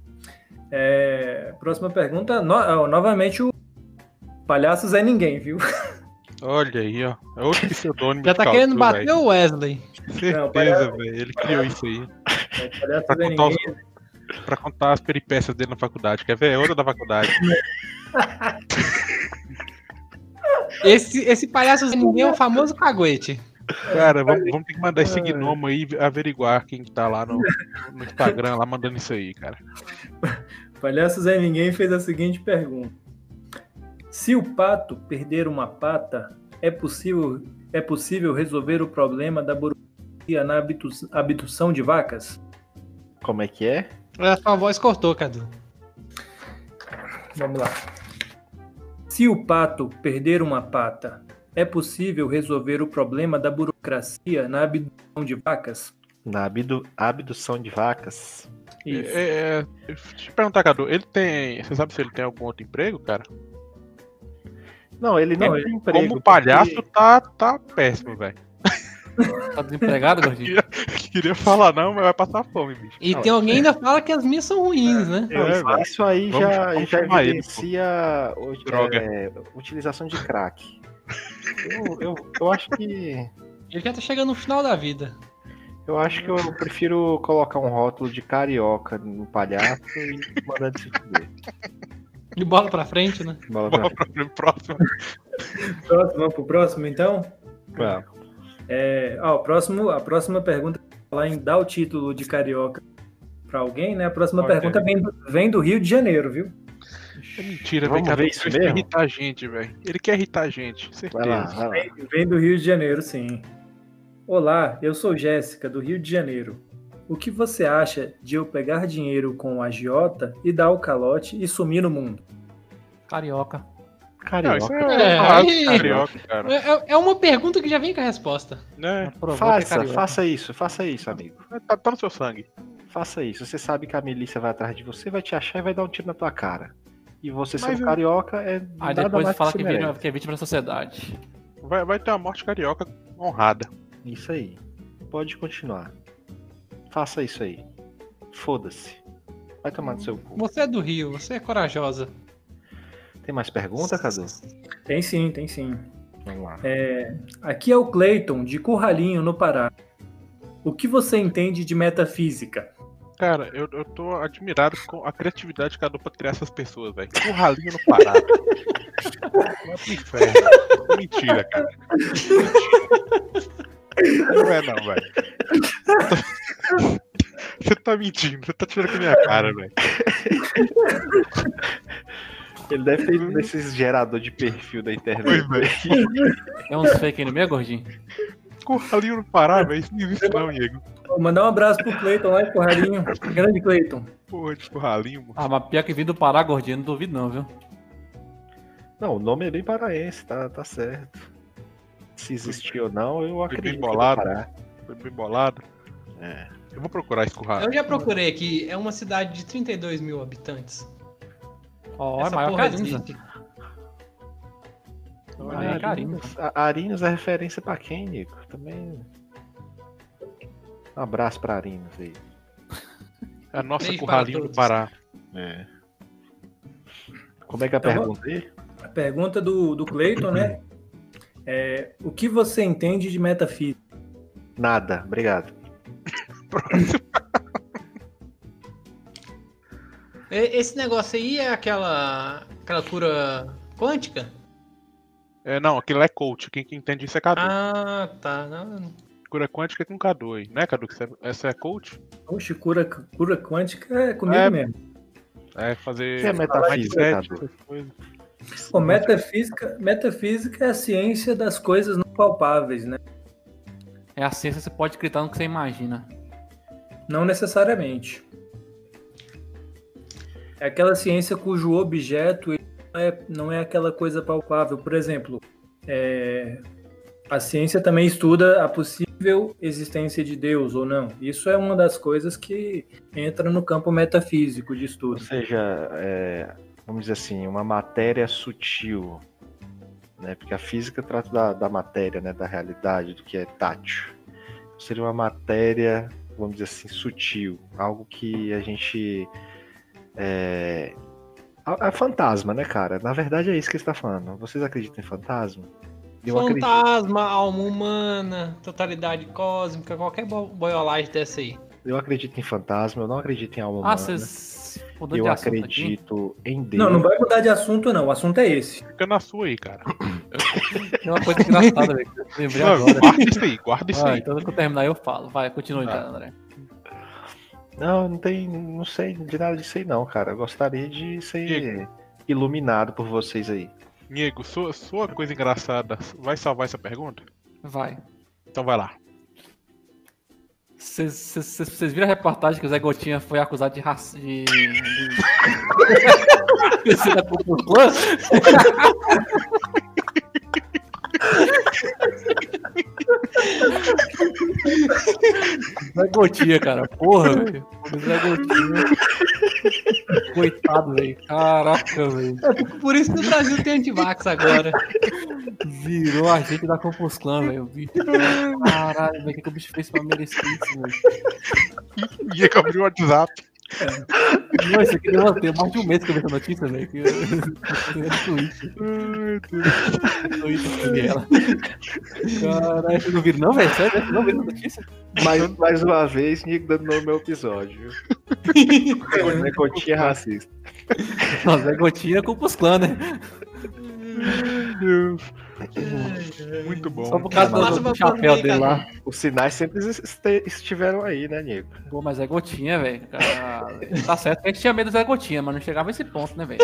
É, próxima pergunta, no- ó, novamente o palhaço Zé Ninguém, viu? Olha aí, ó. É outro pseudônimo Já tá querendo bater o Wesley. Certeza, velho. Ele criou isso aí. É, Pra Zé contar, os- pra contar as peripécias dele na faculdade. Quer ver? É outra da faculdade. Esse, esse palhaço Zé ninguém é o famoso caguete. Cara, vamos, vamos ter que mandar esse gnomo aí averiguar quem que tá lá no, no Instagram, lá mandando isso aí, cara. Palhaço Zé Ninguém fez a seguinte pergunta: Se o pato perder uma pata, é possível, é possível resolver o problema da burocracia na abdu- abdução de vacas? Como é que é? A sua voz cortou, Cadu. Vamos lá. Se o pato perder uma pata, é possível resolver o problema da burocracia na abdução de vacas? Na abdu- abdução de vacas. Isso. É, é, deixa eu te perguntar, Cadu, ele tem. Você sabe se ele tem algum outro emprego, cara? Não, ele não, Não, tem ele- emprego. Como palhaço, porque- tá, tá péssimo, velho. Tá desempregado, gordinho? Queria falar não, mas vai passar fome, bicho. E Não, tem alguém que ainda fala que as minhas são ruins, né? Não, É, isso- aí Vamos- já, vamos já chamar ele, evidencia o- Droga. é, utilização de crack. Eu, eu, eu acho que. Ele já tá chegando no final da vida. Eu acho que eu prefiro colocar um rótulo de carioca no palhaço e mandar ele se fuder. De bola pra frente, né? Bola pra pro próximo. Próximo, vamos pro próximo então? Vamos. É, ó, o próximo, a próxima pergunta lá em dar o título de carioca para alguém, né? A próxima Ok. pergunta vem do, vem do Rio de Janeiro, viu? É mentira. Vamos Cadu, ver Ele isso quer mesmo? irritar a gente, velho. Ele quer irritar a gente, Vai lá, certeza. vai lá. Vem, vem do Rio de Janeiro, sim. Olá, eu sou Jéssica, do Rio de Janeiro. O que você acha de eu pegar dinheiro com o agiota e dar o calote e sumir no mundo? Carioca. Carioca. Não, é, é, carioca, cara. É, é, uma pergunta que já vem com a resposta. Né? Faça, faça isso, faça isso, amigo. Tá, tá, no seu sangue. Faça isso. Você sabe que a milícia vai atrás de você, vai te achar e vai dar um tiro na tua cara. E você Mas sendo carioca é. Aí depois fala que, que, que é vítima da sociedade. Vai, vai ter uma morte carioca honrada. Isso aí. Pode continuar. Faça isso aí. Foda-se. Vai tomar no seu cu. Você é do Rio, você é corajosa. Tem mais pergunta, Cadu? Tem sim, tem sim. Vamos lá. É, aqui é o Cleiton, de Curralinho, no Pará. O que você entende de metafísica? Cara, eu, eu tô admirado com a criatividade que a dupla criar essas pessoas, velho. Curralinho no Pará. Vai pro inferno. Mentira, cara. Mentira. Não é não, velho. Você tá mentindo, você tá tirando com a minha cara, velho. Ele deve ter ido nesses gerador de perfil da internet. É uns fake no meio, gordinho? Curralinho no Pará, velho. Isso não existe não, Diego. Vou mandar um abraço pro Cleiton lá de Curralinho. Grande Cleiton. Porra, de Curralinho, mano. Ah, mas pior que vindo do Pará, gordinho, não duvido não, viu? Não, o nome é bem paraense, tá, tá certo. Se existiu ou não, eu acredito. Foi bem bolado. Foi bem bolado. É. Eu vou procurar esse curral. Eu já procurei aqui. É uma cidade de 32 mil habitantes. Ó, oh, é maior Arinos. Arinos é referência pra quem, Nico? Também. Um abraço pra Arinos aí. É a nossa Beijo curralinho do Pará. É. Como é que é a então, pergunta aí? A pergunta do, do Cleiton, né? É, o que você entende de metafísica? Nada, obrigado. Esse negócio aí é aquela, aquela cura quântica? É, não, aquilo é coach. Quem, quem entende isso é Cadu. Ah, tá. Não. Cura quântica é com Cadu aí. Não é, Cadu? Essa é coach? Oxe, cura, cura quântica é comigo é, mesmo. É, fazer. Que é metafísica, Cadu? Pô, metafísica, metafísica é a ciência das coisas não palpáveis, né? É a ciência que você pode acreditar no que você imagina. Não necessariamente. É aquela ciência cujo objeto não é, não é aquela coisa palpável. Por exemplo, é, a ciência também estuda a possível existência de Deus ou não. Isso é uma das coisas que entra no campo metafísico de estudo. Ou seja, é, vamos dizer assim, uma matéria sutil, né? Porque a física trata da, da matéria, né? Da realidade, do que é tátil. Seria uma matéria vamos dizer assim, sutil, algo que a gente. É, é fantasma, né, cara? Na verdade é isso que você está falando. Vocês acreditam em fantasma? Eu fantasma, acredito. alma humana, totalidade cósmica, qualquer boiolagem dessa aí. Eu acredito em fantasma, eu não acredito em alma ah, humana. Vocês eu acredito aqui? em Deus. Não, não vai mudar de assunto, não. O assunto é esse. Fica na sua aí, cara. É uma coisa engraçada, velho. Lembrei não, agora. Guarda isso aí, guarda isso ah, aí. Então, quando eu terminar, eu falo. Vai, continue, ah. então, André. Não, não tem. Não sei de nada disso aí, não, cara. Eu gostaria de ser Diego. iluminado por vocês aí. Diego, sua, sua coisa engraçada vai salvar essa pergunta? Vai. Então vai lá. Vocês viram a reportagem que o Zé Gotinha foi acusado de racismo. De... de... da Zé Gotinha, cara. Porra, velho. Zé Gotinha. Coitado, velho. Caraca, velho. É por isso que o Brasil tem antivax agora. Virou a gente da Compus Clan, velho. Caralho, velho. O que, o bicho fez pra merecer isso, velho? E abriu o WhatsApp. É. Não, isso aqui deu mais de um mês que eu vi essa notícia, velho. Que... Twitter. Caralho, vocês não viram, não, velho? Sério? Não viram a notícia? Mais, mais uma vez, Nico dando nome ao meu episódio. Zé Gotinha é racista. Não, Zé Gotinha é culpa os clãs, né? Deus. Muito bom. Só por causa do, do chapéu dele lá. Os sinais sempre estiveram aí, né, Nico? Pô, mas é gotinha, velho. Tá certo que a gente tinha medo da gotinha, mas não chegava a esse ponto, né, velho?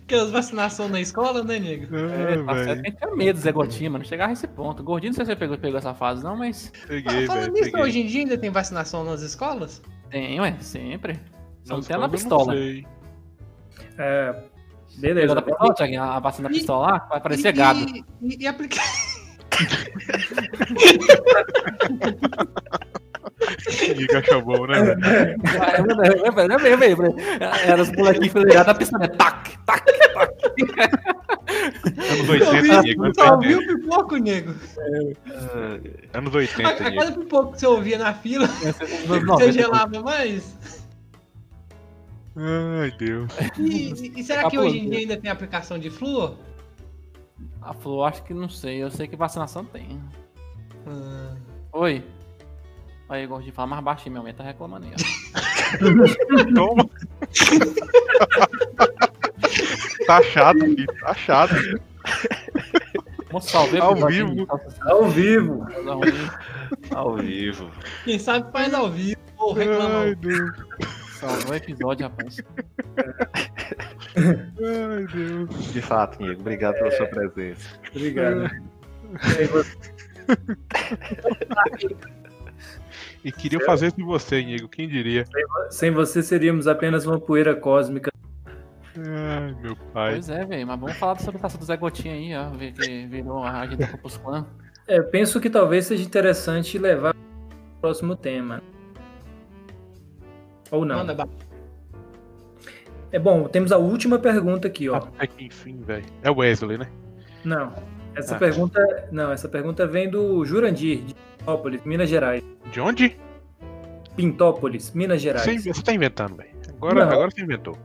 Porque as vacinações na escola, né, nego? É, é tá certo que a gente tinha medo do Zé Gotinha, mas não chegava a esse ponto. Gordinho, não sei se você pegou, pegou essa fase, não, mas. Peguei, ah, falando nisso, hoje em dia ainda tem vacinação nas escolas? Tem, ué, sempre. Só não tem na pistola. É, Beleza. Da pistola, Thiaguinho, a vacina da pistola lá, vai parecer gado. E, e, e aplica... Nico achou bom, né? velho? Era os molequinhos enfileirados da pistola. Tac, tac, tac. Anos Só 80, ouviu, Nico. só ouviu o pipoco, nego? Anos A, 80, a Nico. cada pipoco que você ouvia na fila, você gelava mais? Ai, Deus. E, e- será que hoje em dia ainda tem aplicação de flúor? A Flor, acho que não sei. Eu sei que vacinação tem. Ah, Oi. Aí, eu gosto de falar mais baixinho, minha mãe tá reclamando aí. Toma. tá chato, filho. Tá chato. Vamos salvar Ao vivo. Ao vivo. Ao vivo. quem sabe faz ao vivo ou reclama. Ai, Deus. Salvou o episódio, rapaz. Ai, Deus. De fato, Nico, obrigado pela sua presença. Obrigado. E queria fazer isso de você, Nico. Quem diria? Sem você seríamos apenas uma poeira cósmica. Ai, meu pai. Pois é, velho. Mas vamos falar sobre a taça do Zé Gotinha aí, ó. Ver que virou a agenda do Corpus Clan. É, penso que talvez seja interessante levar para o próximo tema. Ou não. Manda É bom, temos a última pergunta aqui, ó. Até que enfim, velho. É o Wesley, né? Não. Essa Ah. pergunta. Não, essa pergunta vem do Jurandir, de Pintópolis, Minas Gerais. De onde? Pintópolis, Minas Gerais. Você, você tá inventando, velho. Agora, Não. agora você inventou.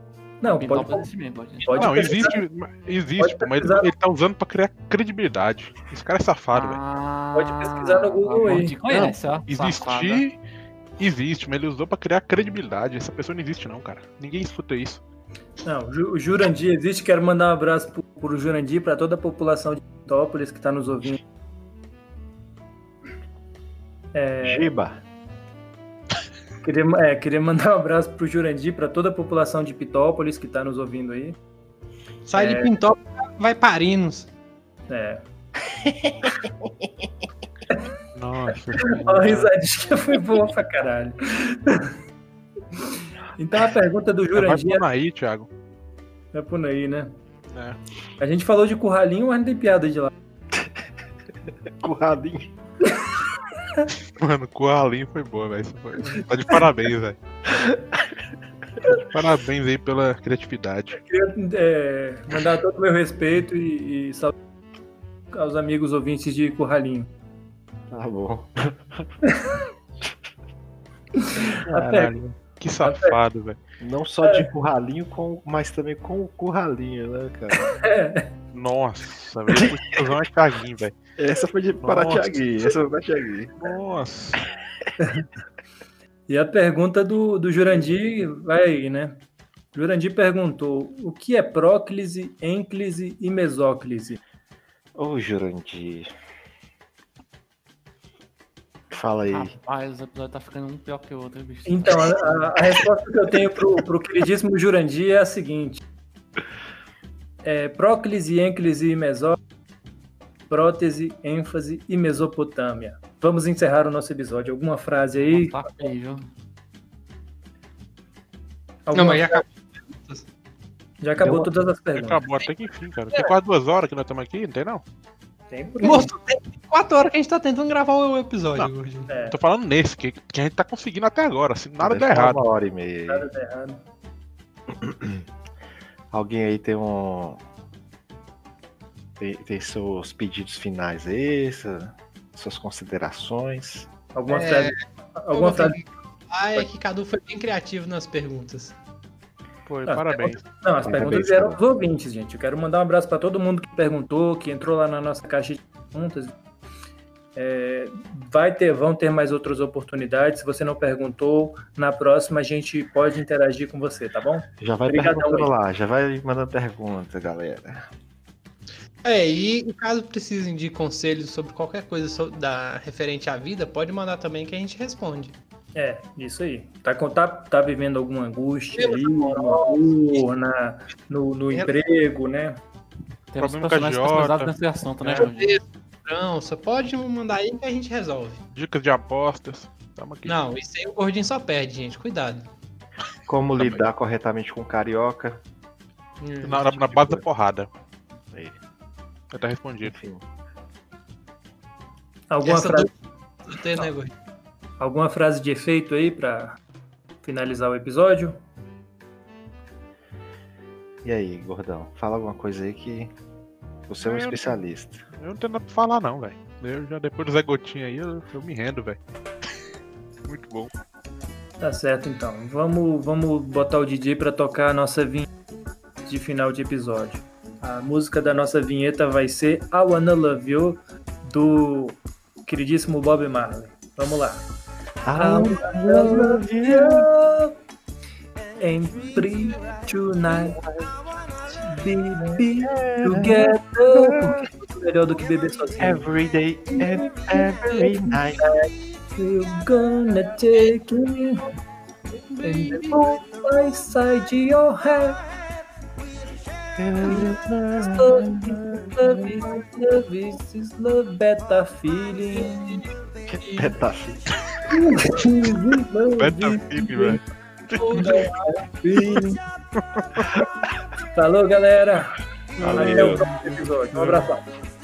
Não, pode, esse mesmo, pode. pode não, pesquisar. existe, existe, Pode mas ele, tá usando pra criar credibilidade. Esse cara é safado, velho. Ah, Pode pesquisar no Google aí. Conhece, ó. Existir, existe, mas ele usou pra criar credibilidade. Essa pessoa não existe, não, cara. Ninguém escuta isso. Não, o Jurandir existe. Quero mandar um abraço pro, pro Jurandir, para toda a população de Pintópolis que está nos ouvindo. Giba. Queria, é, queria mandar um abraço pro Jurandir, para toda a população de Pitópolis que está nos ouvindo aí. Sai de Pintó, vai Parinos. É. Nossa. A risadinha foi boa pra caralho. Então a pergunta do Vai Jurandir por aí, Thiago. é por aí, né? É. A gente falou de curralinho, mas não tem piada de lá. Curradinho. Mano, o Arlinho foi boa, velho. Isso foi- Tá de parabéns, velho. Tá de Parabéns aí pela criatividade. Queria é, mandar todo o meu respeito e, e saudar aos amigos ouvintes de curralinho. Tá bom. Caralho. Que safado, velho. Não só de curralinho, com, mas também com o curralinho, né, cara? É, Nossa, velho. Exclusão é Thiaguinho, velho. Essa foi de para Nossa. Thiaguinho. Essa foi para Thiaguinho. Nossa. E a pergunta do, do Jurandir vai aí, né? Jurandir perguntou: o que é próclise, ênclise e mesóclise? Ô, Jurandir. Fala aí. Rapaz, o episódio tá ficando um pior que o outro, bicho. Então, a, a- resposta que eu tenho pro, pro queridíssimo Jurandir é a seguinte: é, próclise, ênclise e mesóclise, prótese, ênfase e Mesopotâmia. Vamos encerrar o nosso episódio. Alguma frase aí? Tá feio, viu? Alguma Não, mas já acabou. Já acabou Deu- todas as perguntas. Acabou até que enfim, cara. Tem quase duas horas que nós estamos aqui, não tem não? Tem. Moço, tem quatro horas que a gente tá tentando gravar o episódio. hoje. É, Tô falando nesse, que, que a gente tá conseguindo até agora. Se nada der errado. Uma hora e meia. nada tá errado. Alguém aí tem um. Tem, tem seus pedidos finais aí, suas considerações. Alguma É, frase? Alguma frase? Ah, é que Cadu foi bem criativo nas perguntas. Foi, Ah, parabéns. Não, as perguntas vieram dos ouvintes, gente. Eu quero mandar um abraço para todo mundo que perguntou, que entrou lá na nossa caixa de perguntas. É, vai ter, vão ter mais outras oportunidades. Se você não perguntou, na próxima a gente pode interagir com você, tá bom? Já vai Obrigadão perguntando aí. lá, já vai mandando pergunta, galera. É, e caso precisem de conselhos sobre qualquer coisa da, referente à vida, pode mandar também que a gente responde. É, isso aí. Tá, tá, tá vivendo alguma angústia ali, amor, na, no, no emprego, né? Temos Problema com a Jota. assunto, né, É. Não, você pode mandar aí que a gente resolve. Dicas de apostas. Tamo aqui. Não, isso aí o gordinho só perde, gente. Cuidado. Como Também. lidar corretamente com carioca. Na, na, na base da porrada. Aí, Já tá respondido. enfim. Alguma Essa frase, do- teu negócio. Alguma frase de efeito aí pra finalizar o episódio? E aí, gordão? Fala alguma coisa aí que você é um Eu- especialista. Eu não tenho nada pra falar, não, velho. Eu já depois do Zé Gotinha aí, eu, eu me rendo, velho. Muito bom. Tá certo, então. Vamos, vamos botar o DJ pra tocar a nossa vinheta de final de episódio. A música da nossa vinheta vai ser I Wanna Love You, do queridíssimo Bob Marley. Vamos lá. I wanna love you and free tonight. Baby, together. Porque é melhor do que beber sozinho. Every day and every night. We're gonna take you and hold by side your head. Is love better feeling. Beta Filme, velho. feeling. Falou, galera. Valeu. Até o próximo episódio. Um abraço.